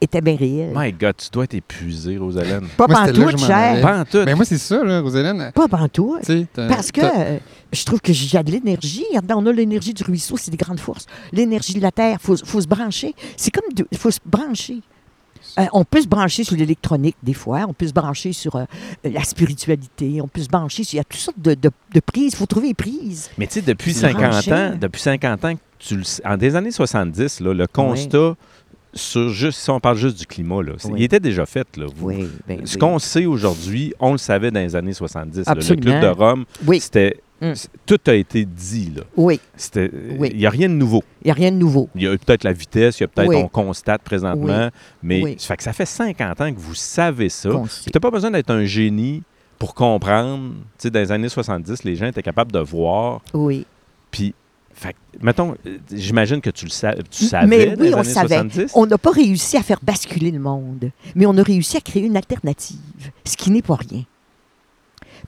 était bien réelle. My God, tu dois être épuisé, Rosalène. Pas pantoute, cher. allais. Pas en tout. Ben moi, c'est ça, là, Rosalène. Pas pantoute. Parce que euh, je trouve que j'ai de l'énergie. On a l'énergie du ruisseau, c'est des grandes forces. L'énergie de la terre, il faut, faut se brancher. C'est comme. Il faut se brancher. Euh, on peut se brancher sur l'électronique des fois, on peut se brancher sur euh, la spiritualité, on peut se brancher sur. Il y a toutes sortes de, de- de prises. Il faut trouver les prises. Mais tu sais, depuis C'est 50 branché. ans, depuis 50 ans, tu le en des années 70, là, le constat sur juste, si on parle juste du climat, là, Oui. il était déjà fait. Là, vous- Oui, ben Ce oui. qu'on sait aujourd'hui, on le savait dans les années 70. là. Le. Club de Rome, c'était Mm. tout a été dit. Là. oui. Il n'y a rien de nouveau. Il n'y a rien de nouveau. Il y a peut-être la vitesse, il y a peut-être, on constate présentement, mais ça fait que ça fait 50 ans que vous savez ça. Tu n'as pas besoin d'être un génie pour comprendre. Tu sais, dans les années 70, les gens étaient capables de voir. Oui. Puis, fait, mettons, euh, j'imagine que tu le sa- tu savais Mais oui, on années savait. 70. On n'a pas réussi à faire basculer le monde, mais on a réussi à créer une alternative, ce qui n'est pas rien.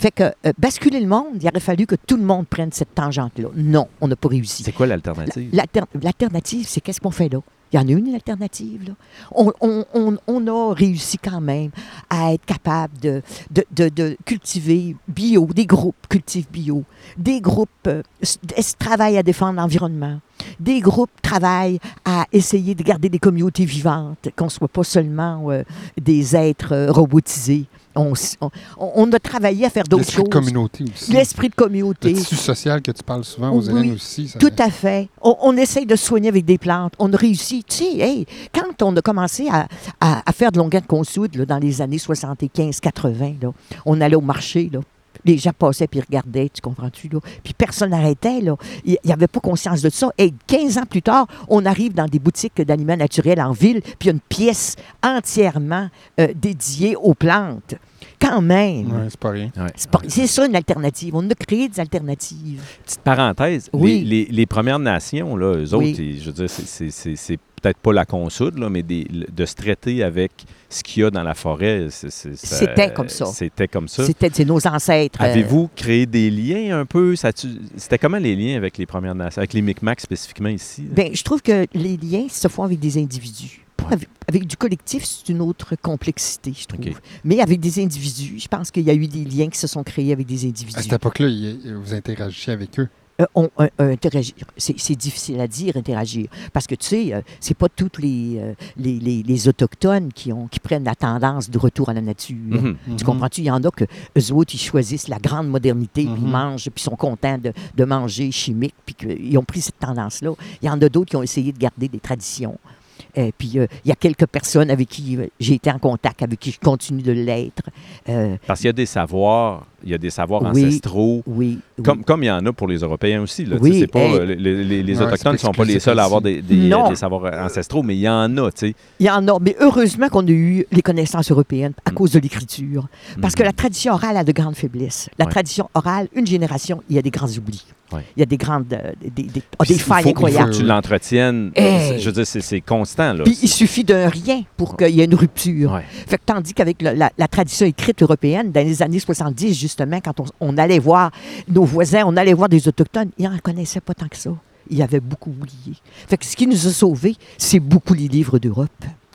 Fait que euh, basculer le monde, il aurait fallu que tout le monde prenne cette tangente-là. Non, on n'a pas réussi. C'est quoi l'alternative? L'alter- L'alternative, c'est qu'est-ce qu'on fait là? Il y en a une, alternative. Là. On, on- on- on a réussi quand même à être capable de, de, de- de cultiver bio, des groupes cultivent bio, des groupes euh, travaillent à défendre l'environnement, des groupes travaillent à essayer de garder des communautés vivantes, qu'on ne soit pas seulement euh, des êtres euh, robotisés. On, s- on- on a travaillé à faire d'autres L'esprit choses. de communauté aussi. L'esprit de Le communauté. tissu social que tu parles souvent, Oui, Rosalène aussi. ça- Tout à fait. On, on essaye de se soigner avec des plantes. On a réussi. Tu sais, hey, quand on a commencé à, à- à faire de longueur de consoude là, dans les années 75-80, là, on allait au marché. Là. Les gens passaient puis regardaient, tu comprends-tu? Là? Puis personne n'arrêtait. là. Il n'y avait pas conscience de ça. Et 15 ans plus tard, on arrive dans des boutiques d'aliments naturels en ville, puis il y a une pièce entièrement euh, dédiée aux plantes. Quand même. Ouais, c'est pas rien. Ouais. C'est pas- C'est ça une alternative. On a créé des alternatives. Petite parenthèse, Oui. les, les- les Premières Nations, là, eux autres, Oui. ils- je veux dire, c'est- c'est- c'est c'est peut-être pas la consoude, là, mais des- de se traiter avec ce qu'il y a dans la forêt. C'était comme ça. C'était comme ça. C'était c'est nos ancêtres. euh, Avez-vous créé des liens un peu? C'était comment les liens avec les Premières Nations, avec les Micmacs spécifiquement ici? Ben, je trouve que les liens se font avec des individus. Avec, avec du collectif, c'est une autre complexité, je trouve. Mais avec des individus, je pense qu'il y a eu des liens qui se sont créés avec des À individus. cette époque-là, vous interagissiez avec eux? Euh, on- euh, euh, interagir. C'est difficile à dire, interagir. Parce que, tu sais, euh, c'est pas tous les, les, les- les Autochtones qui, ont, qui prennent la tendance de retour à la nature. Mhm. Tu comprends-tu? Il y en a que eux autres, ils choisissent la grande modernité, puis ils Mhm. mangent, puis ils sont contents de, de manger chimique, puis qu'ils ont pris cette tendance-là. Il y en a d'autres qui ont essayé de garder des traditions. Et puis, euh, il y a quelques personnes avec qui j'ai été en contact, avec qui je continue de l'être. Euh, Parce qu'il y a des savoirs, il y a des savoirs Oui. ancestraux. oui. oui. Comme, comme il y en a pour les Européens aussi. Là, Oui, Tu sais, c'est pas, hey. les, les- les Ouais, Autochtones ne sont pas les seuls à avoir des, des, Non. des savoirs ancestraux, mais il y en a. tu sais. Il y en a, mais heureusement qu'on a eu les connaissances européennes à Mm. cause de l'écriture. Parce que la tradition orale a de grandes faiblesses. La Ouais. tradition orale, une génération, il y a des grands oublis. Ouais. Il y a des grandes, euh, des, des- ah, des failles faut- Il faut incroyables. que tu l'entretiennes. Hey. Je veux dire, c'est- c'est constant. Là. Puis il suffit d'un rien pour qu'il y ait une rupture. Ouais. Fait que tandis qu'avec la, la tradition écrite européenne, dans les années 70, justement, quand on, on allait voir nos voisins, on allait voir des Autochtones, ils n'en connaissaient pas tant que ça. Ils avaient beaucoup oublié. Fait que ce qui nous a sauvés, c'est beaucoup les livres d'Europe.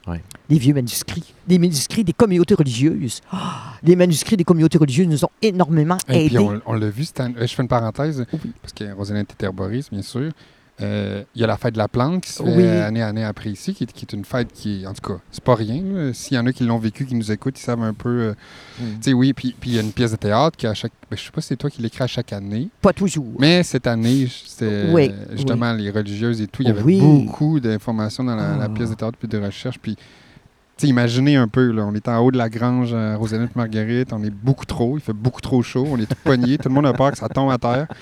Ouais. Les vieux manuscrits. Les manuscrits des communautés religieuses. Ah, les manuscrits des communautés religieuses nous ont énormément Et puis aidés. on, on l'a vu, cette année- euh, je fais une parenthèse, Oui. parce que Rosalind est herboriste, bien sûr. Euh, Il y a la fête de la plante qui se fait Oui. année à année après ici, qui est, qui est une fête qui, en tout cas, c'est pas rien. S'il y en a qui l'ont vécu, qui nous écoutent, ils savent un peu. euh, Mm. Tu sais, oui, puis il y a une pièce de théâtre qui, à chaque. ben, je sais pas si c'est toi qui l'écris à chaque année, Pas toujours. mais cette année, c'était Oui, justement les religieuses et tout. Il y avait beaucoup d'informations dans la, la pièce de théâtre puis de recherche. Puis, imaginez un peu, là, on est en haut de la grange à Rosalind et Marguerite, on est beaucoup trop, il fait beaucoup trop chaud, on est tout pognés, tout le monde a peur que ça tombe à terre.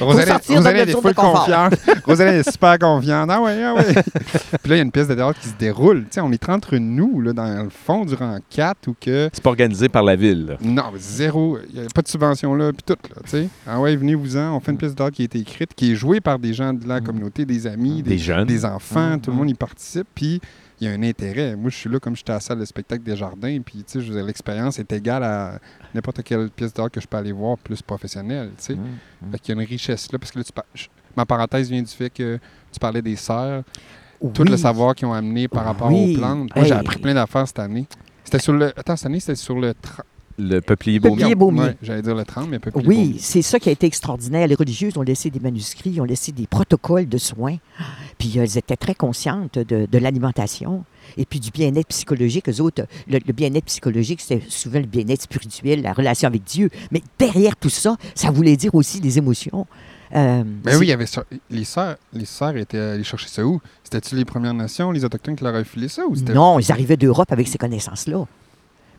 Notre est full confiante. Rosalie est super confiante. Ah ouais, ah ouais. Puis là, il y a une pièce de théâtre qui se déroule. Tu sais, on est entre nous, là, dans le fond, durant quatre ou que. C'est pas organisé par la ville. là. Non, zéro. Il n'y a pas de subvention là, puis tout, là. Ah ouais, venez-vous-en. On fait une pièce de théâtre qui a été écrite, qui est jouée par des gens de la communauté, des amis, Des jeunes. des enfants. Mm, Tout le monde y participe, puis il y a un intérêt. Moi, je suis là comme j'étais à la salle de spectacle des jardins, puis, tu sais, l'expérience est égale à n'importe quelle pièce théâtre que je peux aller voir plus professionnelle, tu sais. Mm, Fait qu'il y a une richesse là, parce que là, tu par- ma parenthèse vient du fait que tu parlais des sœurs, tout le savoir qu'ils ont amené par rapport Oui. aux plantes. Moi, j'ai appris plein d'affaires cette année. C'était sur le. Attends, cette année, c'était sur le. tra- Le peuplier. Ouais, J'allais dire le 30, mais peuplier Oui, c'est ça qui a été extraordinaire. Les religieuses ont laissé des manuscrits, ils ont laissé des protocoles de soins. Puis euh, elles étaient très conscientes de, de l'alimentation et puis du bien-être psychologique. Eux autres, le, le bien-être psychologique, c'était souvent le bien-être spirituel, la relation avec Dieu. Mais derrière tout ça, ça voulait dire aussi des émotions. Euh, Mais c'est- oui, il y avait ça- les sœurs. Les sœurs étaient allées chercher ça où? C'était-tu les Premières Nations, les Autochtones qui leur avaient filé ça ou. Non, ils arrivaient d'Europe avec ces connaissances-là.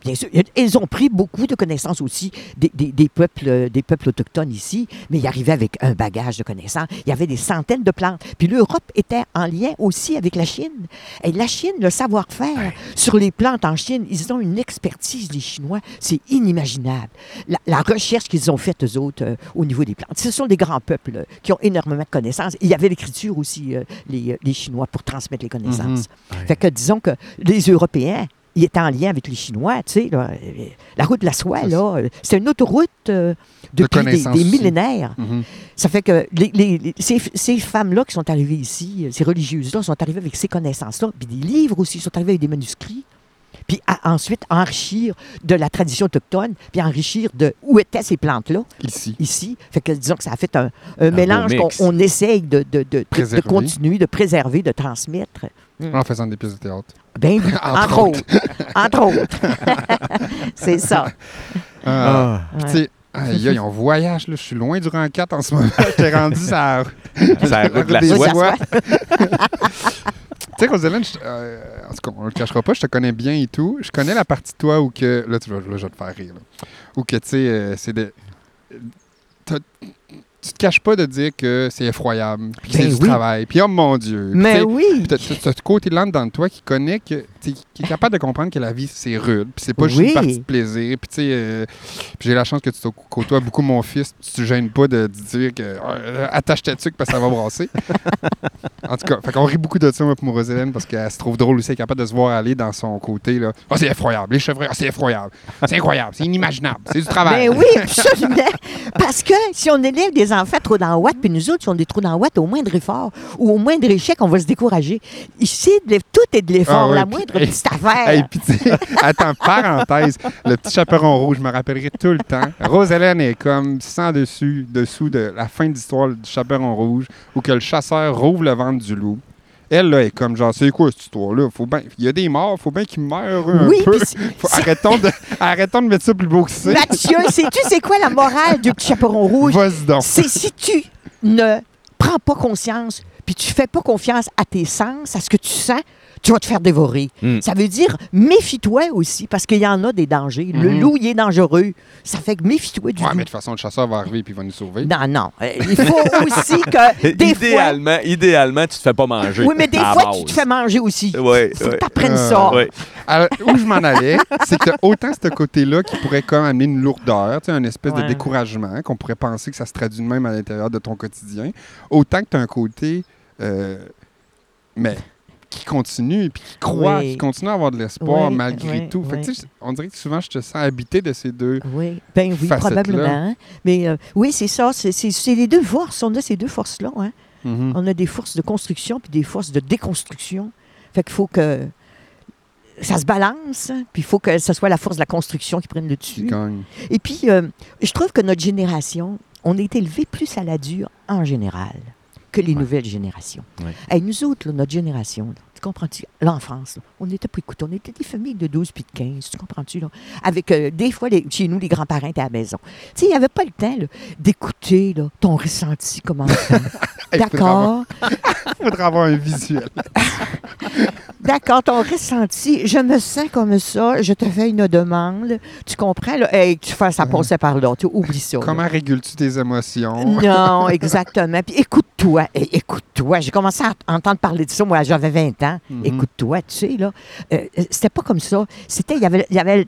Bien sûr, ils ont pris beaucoup de connaissances aussi des, des- des peuples, euh, des peuples autochtones ici, mais ils arrivaient avec un bagage de connaissances. Il y avait des centaines de plantes. Puis l'Europe était en lien aussi avec la Chine. Et la Chine, le savoir-faire sur les plantes en Chine, ils ont une expertise, les Chinois, c'est inimaginable. La, la recherche qu'ils ont faite, eux autres, euh, au niveau des plantes. Ce sont des grands peuples euh, qui ont énormément de connaissances. Il y avait l'écriture aussi, euh, les, les Chinois, pour transmettre les connaissances. Fait que disons que les Européens, ils étaient en lien avec les Chinois, tu sais, là, euh, la route de la soie, là, euh, c'est une autoroute euh, De depuis des, millénaires. Mhm. Ça fait que les, les- les- ces, ces femmes-là qui sont arrivées ici, ces religieuses-là, sont arrivées avec ces connaissances-là, puis des livres aussi, sont arrivées avec des manuscrits, puis à- ensuite enrichir de la tradition autochtone, puis enrichir de où étaient ces plantes-là, Ici. ici. Fait que disons que ça a fait un, un mélange qu'on on essaye de, de, de- de- continuer, de préserver, de transmettre. En faisant des pièces de théâtre. Ben oui, Entre entre, autres. entre autres. C'est ça. Ah. Ouais. Tu sais, aïe, aïe, on voyage, là. Je suis loin du rang 4 en ce moment. J'étais rendu ça. Route de la soie. Tu sais, Roselyne, je- euh, en tout cas, on le cachera pas, je te connais bien et tout. Je connais la partie de toi où que. Là, tu vas, là, je vais te faire rire. là. Où que, tu sais, euh, c'est de. t'as- Tu te caches pas de dire que c'est effroyable, puis que Ben c'est du travail, puis oh mon Dieu. Mais tu oui. puis t'as- ce côté-là dans toi qui connaît, que, tu qui est capable de comprendre que la vie, c'est rude, puis c'est pas juste Oui. une partie de plaisir. Puis, tu sais, euh, j'ai la chance que tu côtoies beaucoup mon fils, tu te gênes pas de, de dire que euh, attache ta tuque parce que ça va brasser. en tout cas, fait qu'on rit beaucoup de ça, moi, pour Roselyne, parce qu'elle se trouve drôle aussi, elle est capable de se voir aller dans son côté. là. Ah, c'est effroyable, les chevreuils, ah, c'est effroyable. C'est incroyable, c'est inimaginable, c'est du travail. Ben oui, absolument. Parce que si on élève des enfants trop dans la ouate, puis nous autres, si on est trop dans la ouate, au moindre effort ou au moindre échec, on va se décourager. Ici, tout est de l'effort, Ah la moindre hey, petite affaire. Hey, puis attends, parenthèse, le petit chaperon rouge, je me rappellerai tout le temps. Rose-Hélène est comme sans dessus, dessous de la fin de l'histoire du chaperon rouge, où que le chasseur rouvre le ventre du loup. Elle, là, est comme genre, c'est quoi cette histoire-là? Faut Il y a des morts, faut bien qu'ils meurent un oui, peu. Faut- arrêtons, de, arrêtons de mettre ça plus beau que c'est. Mathieu, sais-tu c'est quoi la morale du petit chaperon rouge? Vas-y donc. C'est si tu ne prends pas conscience, puis tu fais pas confiance à tes sens, à ce que tu sens, tu vas te faire dévorer. Mm. Ça veut dire méfie-toi aussi, parce qu'il y en a des dangers. Le Mhm. loup, il est dangereux. Ça fait que méfie-toi du Ouais, loup. mais de toute façon, le chasseur va arriver et il va nous sauver. Non, non. Euh, il faut aussi que des fois... idéalement, idéalement, tu te fais pas manger. Oui, mais des à fois, tu te fais manger aussi. Ouais, faut que ouais. tu apprennes Euh, ça. ouais. Alors, où je m'en allais, c'est que autant ce côté-là qui pourrait comme amener une lourdeur, tu sais, une espèce de découragement, qu'on pourrait penser que ça se traduit de même à l'intérieur de ton quotidien, autant que tu as un côté, euh, mais qui continue, puis qui croit, Oui. qui continue à avoir de l'espoir Oui, malgré oui, tout. Fait que, on dirait que souvent, je te sens habité de ces deux. Oui, ben oui, probablement. hein. Mais euh, oui, c'est ça. C'est- les deux forces. On a ces deux forces-là. Hein. Mhm. On a des forces de construction puis des forces de déconstruction. Fait qu'il faut que ça se balance, puis il faut que ce soit la force de la construction qui prenne le dessus. Et puis, euh, je trouve que notre génération, on est élevé plus à la dure en général que les nouvelles générations. Ouais. Hey, nous autres, là, notre génération, là, tu comprends-tu? Là, en France, là, on n'était pas écoutés. On était des familles de 12 puis de 15, tu comprends-tu? Là? Avec euh, des fois, les- chez nous, les grands-parents étaient à la maison. Tu sais, il n'y avait pas le temps d'écouter là, ton ressenti comme enfant. D'accord? faudrait avoir un visuel. D'accord, ton ressenti, je me sens comme ça, je te fais une demande. Tu comprends? Là? Tu fais ça passer par là. Tu oublies ça. là. Comment régules-tu tes émotions? Non, exactement. Puis écoute-toi, eh, écoute-toi. J'ai commencé à entendre parler de ça, moi, j'avais 20 ans. Mhm. Écoute-toi, tu sais, là. euh, c'était pas comme ça. C'était, il y avait, il y avait,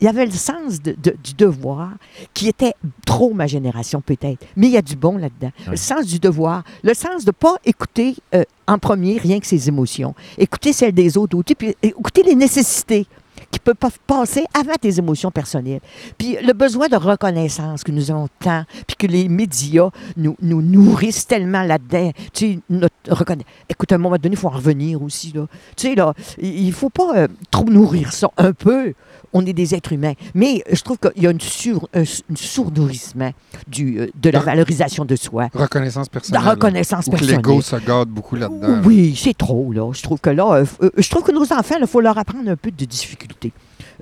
il y avait le sens de- de- du devoir qui était trop ma génération, peut-être. Mais il y a du bon là-dedans. Oui. Le sens du devoir, le sens de pas écouter euh, en premier rien que ses émotions. Écouter celles des autres aussi, puis écouter les nécessités qui peuvent pas passer avant tes émotions personnelles. Puis le besoin de reconnaissance que nous avons tant, puis que les médias nous, nous nourrissent tellement là-dedans. Tu sais, notre Écoute, à un moment donné, il faut en revenir aussi. Là. Tu sais, là, il il faut pas euh, trop nourrir ça. Un peu, on est des êtres humains. Mais je trouve qu'il y a une, sur, un, un sourd-nourrissement du, euh, de la valorisation de soi, Reconnaissance personnelle. la reconnaissance que personnelle. l'ego se garde beaucoup là-dedans. Oui, c'est trop, là. Je trouve que là, euh, euh, je trouve que nos enfants, il faut leur apprendre un peu de difficultés.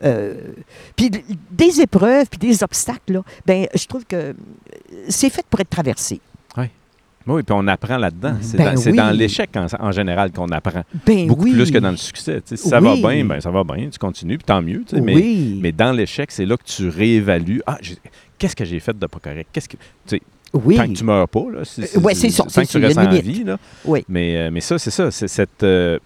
Euh, puis des épreuves, puis des obstacles, là, ben, je trouve que euh, c'est fait pour être traversé. Oui, puis on apprend là-dedans. Mhm. C'est Ben dans, c'est oui. dans l'échec en, en général qu'on apprend. Ben Beaucoup oui. plus que dans le succès. Si ça Oui. va bien, ben ça va bien, tu continues, puis tant mieux. mais, mais dans l'échec, c'est là que tu réévalues. Ah, qu'est-ce que j'ai fait de pas correct? Qu'est-ce que. oui. Tant que tu meurs pas, là. Euh, ouais, c'est ça, Tant c'est que tu restes en vie, là. Oui. Mais, euh, mais ça, c'est ça. C'est cette, euh,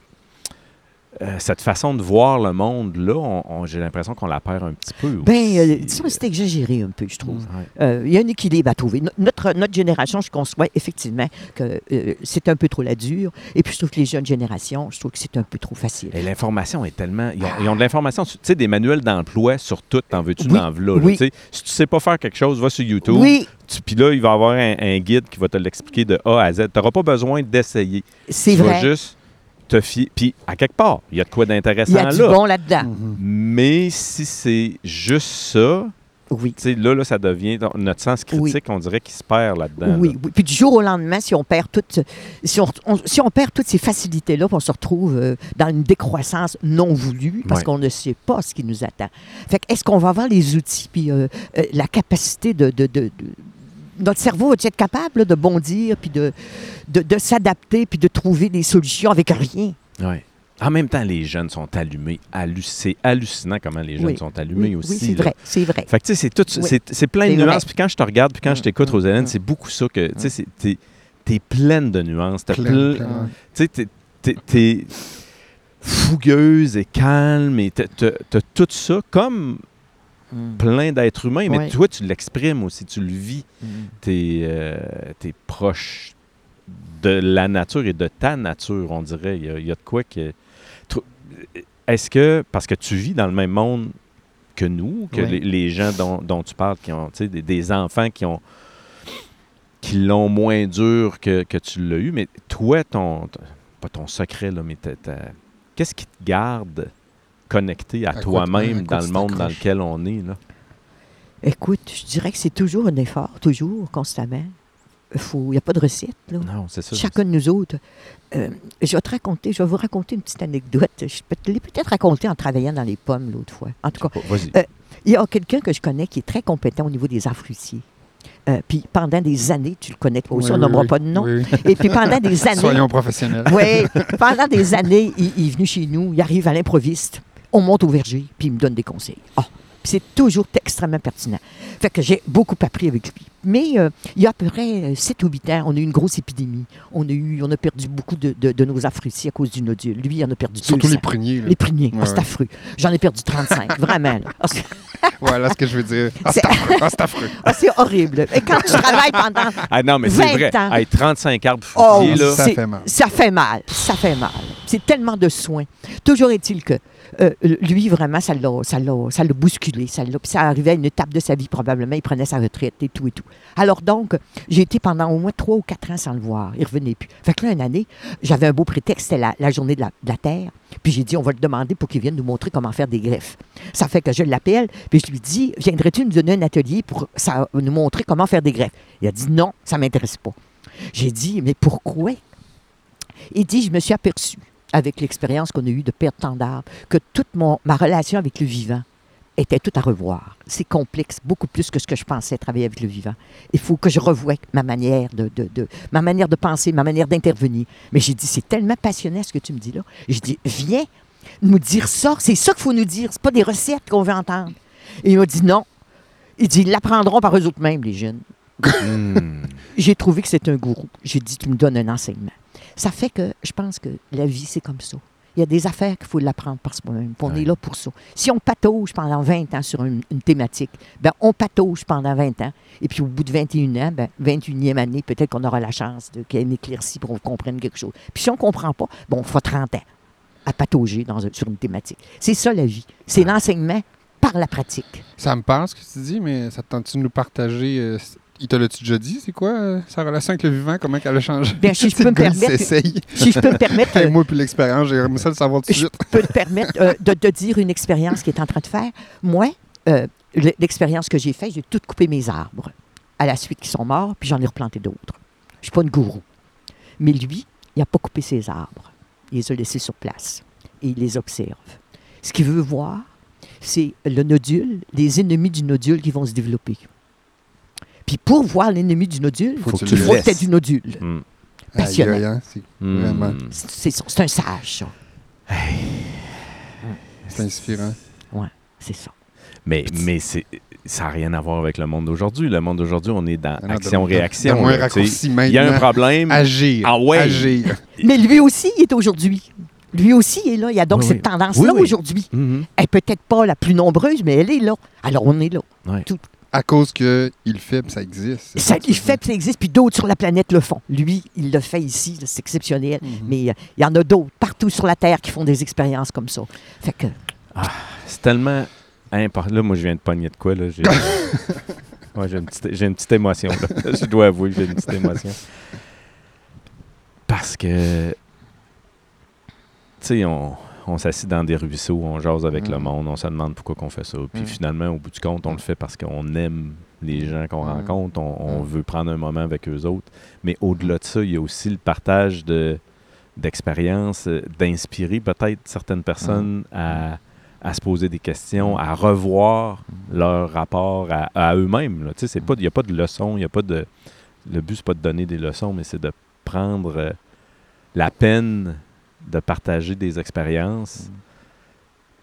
euh, cette façon de voir le monde, là, on- on- j'ai l'impression qu'on la perd un petit peu. Ben, euh, aussi. disons que c'est exagéré un peu, je trouve. Ouais. Euh, Il y a un équilibre à trouver. No- Notre, notre génération, je conçois effectivement que euh, c'est un peu trop la dure. Et puis, je trouve que les jeunes générations, je trouve que c'est un peu trop facile. Et l'information est tellement. Ils ont, ils ont de l'information, tu sais, des manuels d'emploi sur tout, t'en veux-tu Oui. Si tu sais pas faire quelque chose, va sur YouTube. Oui, Puis là, il va y avoir un, un guide qui va te l'expliquer de A à Z. Tu n'auras pas besoin d'essayer. c'est vas vrai. juste te fier. Puis, à quelque part, il y a de quoi Il y d'intéressant a du là. bon là-dedans. Mhm. Mais si c'est juste ça, Oui. tu sais, là, là, ça devient. Notre sens critique, on dirait qu'il se perd là-dedans. Oui, là. oui. Puis du jour au lendemain, si on perd toutes, si on, on- si on perd toutes ces facilités-là, puis on se retrouve euh, dans une décroissance non voulue parce qu'on ne sait pas ce qui nous attend. Fait que est-ce qu'on va avoir les outils puis euh, euh, la capacité de, de- de- de- notre cerveau va être capable là, de bondir puis de, de, de s'adapter puis de trouver des solutions avec rien? Ouais. En même temps, les jeunes sont allumés. C'est hallucinant comment les jeunes Oui. sont allumés Oui, aussi. oui, c'est vrai, c'est vrai. Fait que tu sais, c'est tout, Oui. c'est, c'est plein de nuances. Puis quand je te regarde, puis quand je t'écoute, Rosalène, mm. c'est beaucoup ça que, tu sais, c'est- t'es, t'es pleine de nuances. T'as Plein, tu sais, t'es, t'es- t'es fougueuse et calme et t'as, t'as- t'as tout ça comme Mm. plein d'êtres humains, mais Ouais. toi, tu l'exprimes aussi, tu le vis. Mm. T'es, euh, t'es proche de la nature et de ta nature, on dirait. Il y a, il y a de quoi que... Est-ce que, parce que tu vis dans le même monde que nous, que Ouais. les, les gens dont, dont tu parles, qui ont, des, des enfants qui ont qui l'ont moins dur que, que tu l'as eu, mais toi, ton, ton- pas ton secret, là, mais qu'est-ce qui te garde connecté à, toi-même dans le monde dans lequel on est? Là? Écoute, je dirais que c'est toujours un effort, toujours, constamment. Il n'y a pas de recette. Là. Non, c'est ça. Chacun de nous autres. Euh, je vais te raconter, je vais vous raconter une petite anecdote. Je peux te l'ai peut-être raconté en travaillant dans les pommes l'autre fois. En tout cas, Vas-y. Euh, il y a quelqu'un que je connais qui est très compétent au niveau des arts fruitiers. Euh, puis pendant des années, tu le connais toi aussi, Oui, on oui. pas de nom. Oui, oui. Et puis pendant des années, Soyons professionnels. oui, pendant des années, il, il est venu chez nous, il arrive à l'improviste, on monte au verger, puis il me donne des conseils. Ah, puis c'est toujours extrêmement pertinent. Fait que j'ai beaucoup appris avec lui. Mais euh, il y a à peu près 7 ou 8 ans, on a eu une grosse épidémie. On a, eu, on a perdu beaucoup de, de, de nos affrutis à cause du nodule. Lui, il en a perdu Surtout 200. les pruniers. là. Les pruniers. Ouais, Ah, c'est ouais. affreux. J'en ai perdu 35, vraiment. là. Ah, c'est- Voilà ce que je veux dire. Ah, C'est- c'est affreux. C'est affreux. c'est horrible. Et quand tu travailles pendant Ah non, mais c'est 20 vrai. ans. Hey, 35 arbres Oh, fruitiers, là. Ça c'est- fait mal. Ça fait mal, ça fait mal. C'est tellement de soins. Toujours est-il que euh, lui, vraiment, ça l'a, ça ça l'a bousculé. Ça ça arrivait à une étape de sa vie, probablement. Il prenait sa retraite et tout et tout. Alors donc, j'ai été pendant au moins trois ou quatre ans sans le voir. Il revenait plus. Fait que là, une année, j'avais un beau prétexte, c'était la, journée de la, Terre. Puis j'ai dit, on va le demander pour qu'il vienne nous montrer comment faire des greffes. Ça fait que je l'appelle, puis je lui dis, viendrais-tu nous donner un atelier pour ça, nous montrer comment faire des greffes? Il a dit, non, ça m'intéresse pas. J'ai dit, mais pourquoi? Il dit, je me suis aperçu, avec l'expérience qu'on a eue de perdre tant d'arbres, que toute mon, ma relation avec le vivant était tout à revoir. C'est complexe, beaucoup plus que ce que je pensais travailler avec le vivant. Il faut que je revoie ma manière de, de- de- ma manière de penser, ma manière d'intervenir. Mais j'ai dit, c'est tellement passionnant ce que tu me dis là. J'ai dit, viens nous dire ça. C'est ça qu'il faut nous dire. C'est pas des recettes qu'on veut entendre. Et il m'a dit non. Il dit, ils l'apprendront par eux autres mêmes, les jeunes. Hmm. J'ai trouvé que c'est un gourou. J'ai dit, tu me donnes un enseignement. Ça fait que je pense que la vie, c'est comme ça. Il y a des affaires qu'il faut l'apprendre par soi-même. On Ouais. est là pour ça. Si on patauge pendant 20 ans sur une, une thématique, ben on patauge pendant 20 ans. Et puis au bout de 21 ans, ben, 21e année, peut-être qu'on aura la chance de- qu'il y ait une éclaircie pour qu'on comprenne quelque chose. Puis si on ne comprend pas, bon, on fera 30 ans à patauger dans sur une thématique. C'est ça la vie. C'est l'enseignement par la pratique. Ça me parle ce que tu dis, mais ça te tente-tu de nous partager euh, il te l'a-tu déjà dit, c'est quoi euh, sa relation avec le vivant, comment elle a changé? Bien, si je peux me permettre-. Si je peux me permettre, euh, moi, puis l'expérience, j'ai aimé ça le savoir tout de je suite. peux te permettre euh, de, de dire une expérience qu'il est en train de faire. Moi, euh, l'expérience que j'ai faite, j'ai tout coupé mes arbres à la suite qui sont morts, puis j'en ai replanté d'autres. Je ne suis pas une gourou. Mais lui, il n'a pas coupé ses arbres. Il les a laissés sur place et il les observe. Ce qu'il veut voir, c'est le nodule, les ennemis du nodule qui vont se développer. Puis pour voir l'ennemi du nodule, Faut Faut que tu le il faut que laisses. tu aies du nodule. Hmm. Passionnant. Aïe, aïe, hein, c'est Hmm. Vraiment. C'est c'est- c'est un sage, ça. c'est inspirant. C'est ça. Mais, mais c'est, ça n'a rien à voir avec le monde d'aujourd'hui. Le monde d'aujourd'hui, on est dans action-réaction. Il y a un problème. Agir. Ah ouais. Agir. Mais lui aussi, il est aujourd'hui. Lui aussi est là. Il y a donc Oui, cette oui. tendance-là Oui, oui. aujourd'hui. Mhm. Elle est peut-être pas la plus nombreuse, mais elle est là. Alors on est là. À cause qu'il le fait, puis ça existe. Ça, que il fait, puis ça existe, puis d'autres sur la planète le font. Lui, il le fait ici, c'est exceptionnel. Mhm. Mais euh, il y en a d'autres partout sur la Terre qui font des expériences comme ça. Fait que, C'est tellement important. Là, moi, je viens de pogner de quoi. Là. J'ai... Ouais, j'ai, une petite, j'ai une petite émotion. Là. je dois avouer que j'ai une petite émotion. Parce que, tu sais, on, on s'assit dans des ruisseaux, on jase avec le Mm. monde, on se demande pourquoi on fait ça. Puis Mm. finalement, au bout du compte, on le fait parce qu'on aime les gens qu'on Mm. rencontre, on, on Mm. veut prendre un moment avec eux autres. Mais au-delà de ça, il y a aussi le partage de, d'expériences, euh, d'inspirer peut-être certaines personnes à, à se poser des questions, à revoir leur rapport à, à eux-mêmes. Tu sais, Il n'y a pas de leçon, il y a pas de... Le but, c'est pas de donner des leçons, mais c'est de prendre euh, la peine de partager des expériences,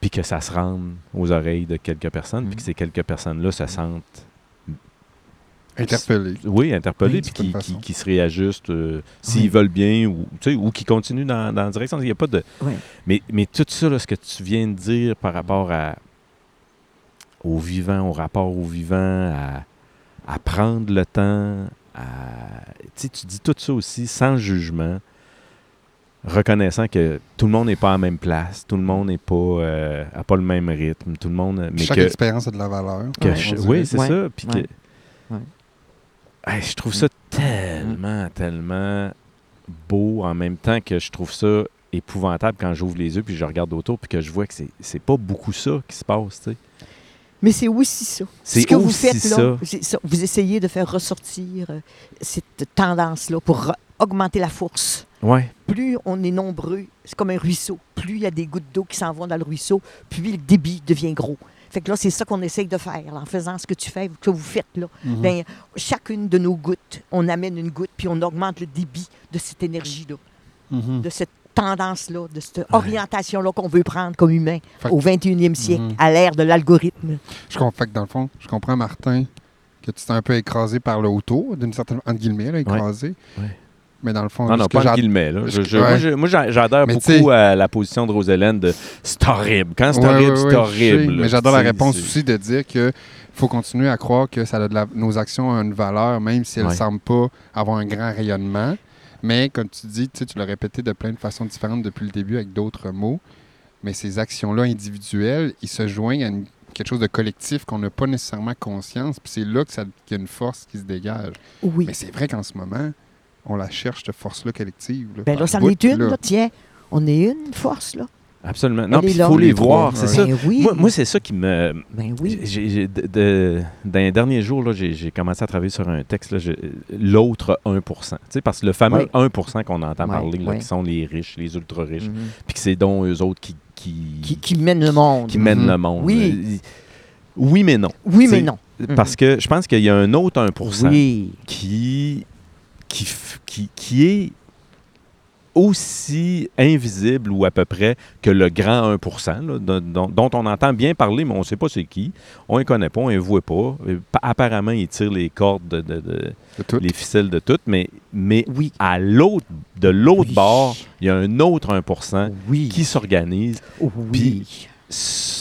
puis que ça se rende aux oreilles de quelques personnes, puis que ces quelques personnes-là se sentent, Interpellé. oui, interpellées, Oui, puis d'une qui, qui- qui se réajustent euh, s'ils Oui. veulent bien, ou, tu sais, ou qui continuent dans, dans la direction. Il y a pas de... Mais, mais tout ça, là, ce que tu viens de dire par rapport à, au vivant, au rapport au vivant, à, à prendre le temps, à, tu sais, tu dis tout ça aussi sans jugement, reconnaissant que tout le monde n'est pas à la même place, tout le monde n'est pas, euh, a pas le même rythme, tout le monde... Mais Chaque que, expérience a de la valeur. que je- oui, c'est Ouais, ça. Puis ouais, que- ouais. Hey, je trouve ça tellement, tellement beau en même temps que je trouve ça épouvantable quand j'ouvre les yeux puis je regarde autour puis que je vois que c'est, c'est pas beaucoup ça qui se passe, tu sais. mais c'est aussi ça. C'est Ce que vous aussi faites ça. là, ça. vous essayez de faire ressortir euh, cette tendance-là pour augmenter la force. Ouais. plus on est nombreux, c'est comme un ruisseau. Plus il y a des gouttes d'eau qui s'en vont dans le ruisseau, plus le débit devient gros. Fait que là, c'est ça qu'on essaye de faire, là, en faisant ce que tu fais, que vous faites là. Ben, chacune de nos gouttes, on amène une goutte, puis on augmente le débit de cette énergie-là, Mhm. de cette tendance-là, de cette orientation-là qu'on veut prendre comme humain Fait au que- 21e siècle, Mhm. à l'ère de l'algorithme. Je comprends, fait que dans le fond, je comprends, Martin, que tu t'es un peu écrasé par le autour, d'une certaine entre guillemets, là, écrasé. Ouais. Mais dans le fond, Non, non, que pas j'ad- guillemets. Là. Je- je- Ouais. Moi, j'adhère beaucoup à la position de Rosélène de c'est horrible. Quand c'est Ouais, horrible, ouais, c'est horrible. là, mais j'adore la réponse c'est- aussi de dire que faut continuer à croire que ça a de la- nos actions ont une valeur, même si elles ne Ouais. semblent pas avoir un grand rayonnement. Mais comme tu dis, tu l'as répété de plein de façons différentes depuis le début avec d'autres mots. Mais ces actions-là individuelles, ils se joignent à une- quelque chose de collectif qu'on n'a pas nécessairement conscience. Puis c'est là que ça- qu'il y a une force qui se dégage. Oui. Mais c'est vrai qu'en ce moment, on la cherche, cette force-là collective. Là, Ben là, ça en bout, est une, là. là, tiens. On est une force, là. Absolument. Non, il faut les voir, c'est ça. Ben oui. Moi, moi, c'est ça qui me, ben oui. De- de- dans les derniers jours, là, j'ai, commencé à travailler sur un texte, l'autre 1% Tu sais, Parce que le fameux Ouais. 1% qu'on entend parler, là, qui sont les riches, les ultra-riches, Mhm. puis que c'est donc eux autres qui, qui, Qui, qui mène le monde. qui mènent le monde. Oui. Oui, mais non. Oui, mais non. Parce que je pense qu'il y a un autre 1 Oui. qui, qui, f- qui, qui est aussi invisible ou à peu près que le grand 1 là, dont, on entend bien parler, mais on ne sait pas c'est qui. On ne connaît pas, on ne les voit pas. Pa- Apparemment, ils tirent les cordes, de, les ficelles de tout, mais, mais Oui. à l'autre, de l'autre Oui. bord, il y a un autre 1 Oui. qui s'organise. Oui.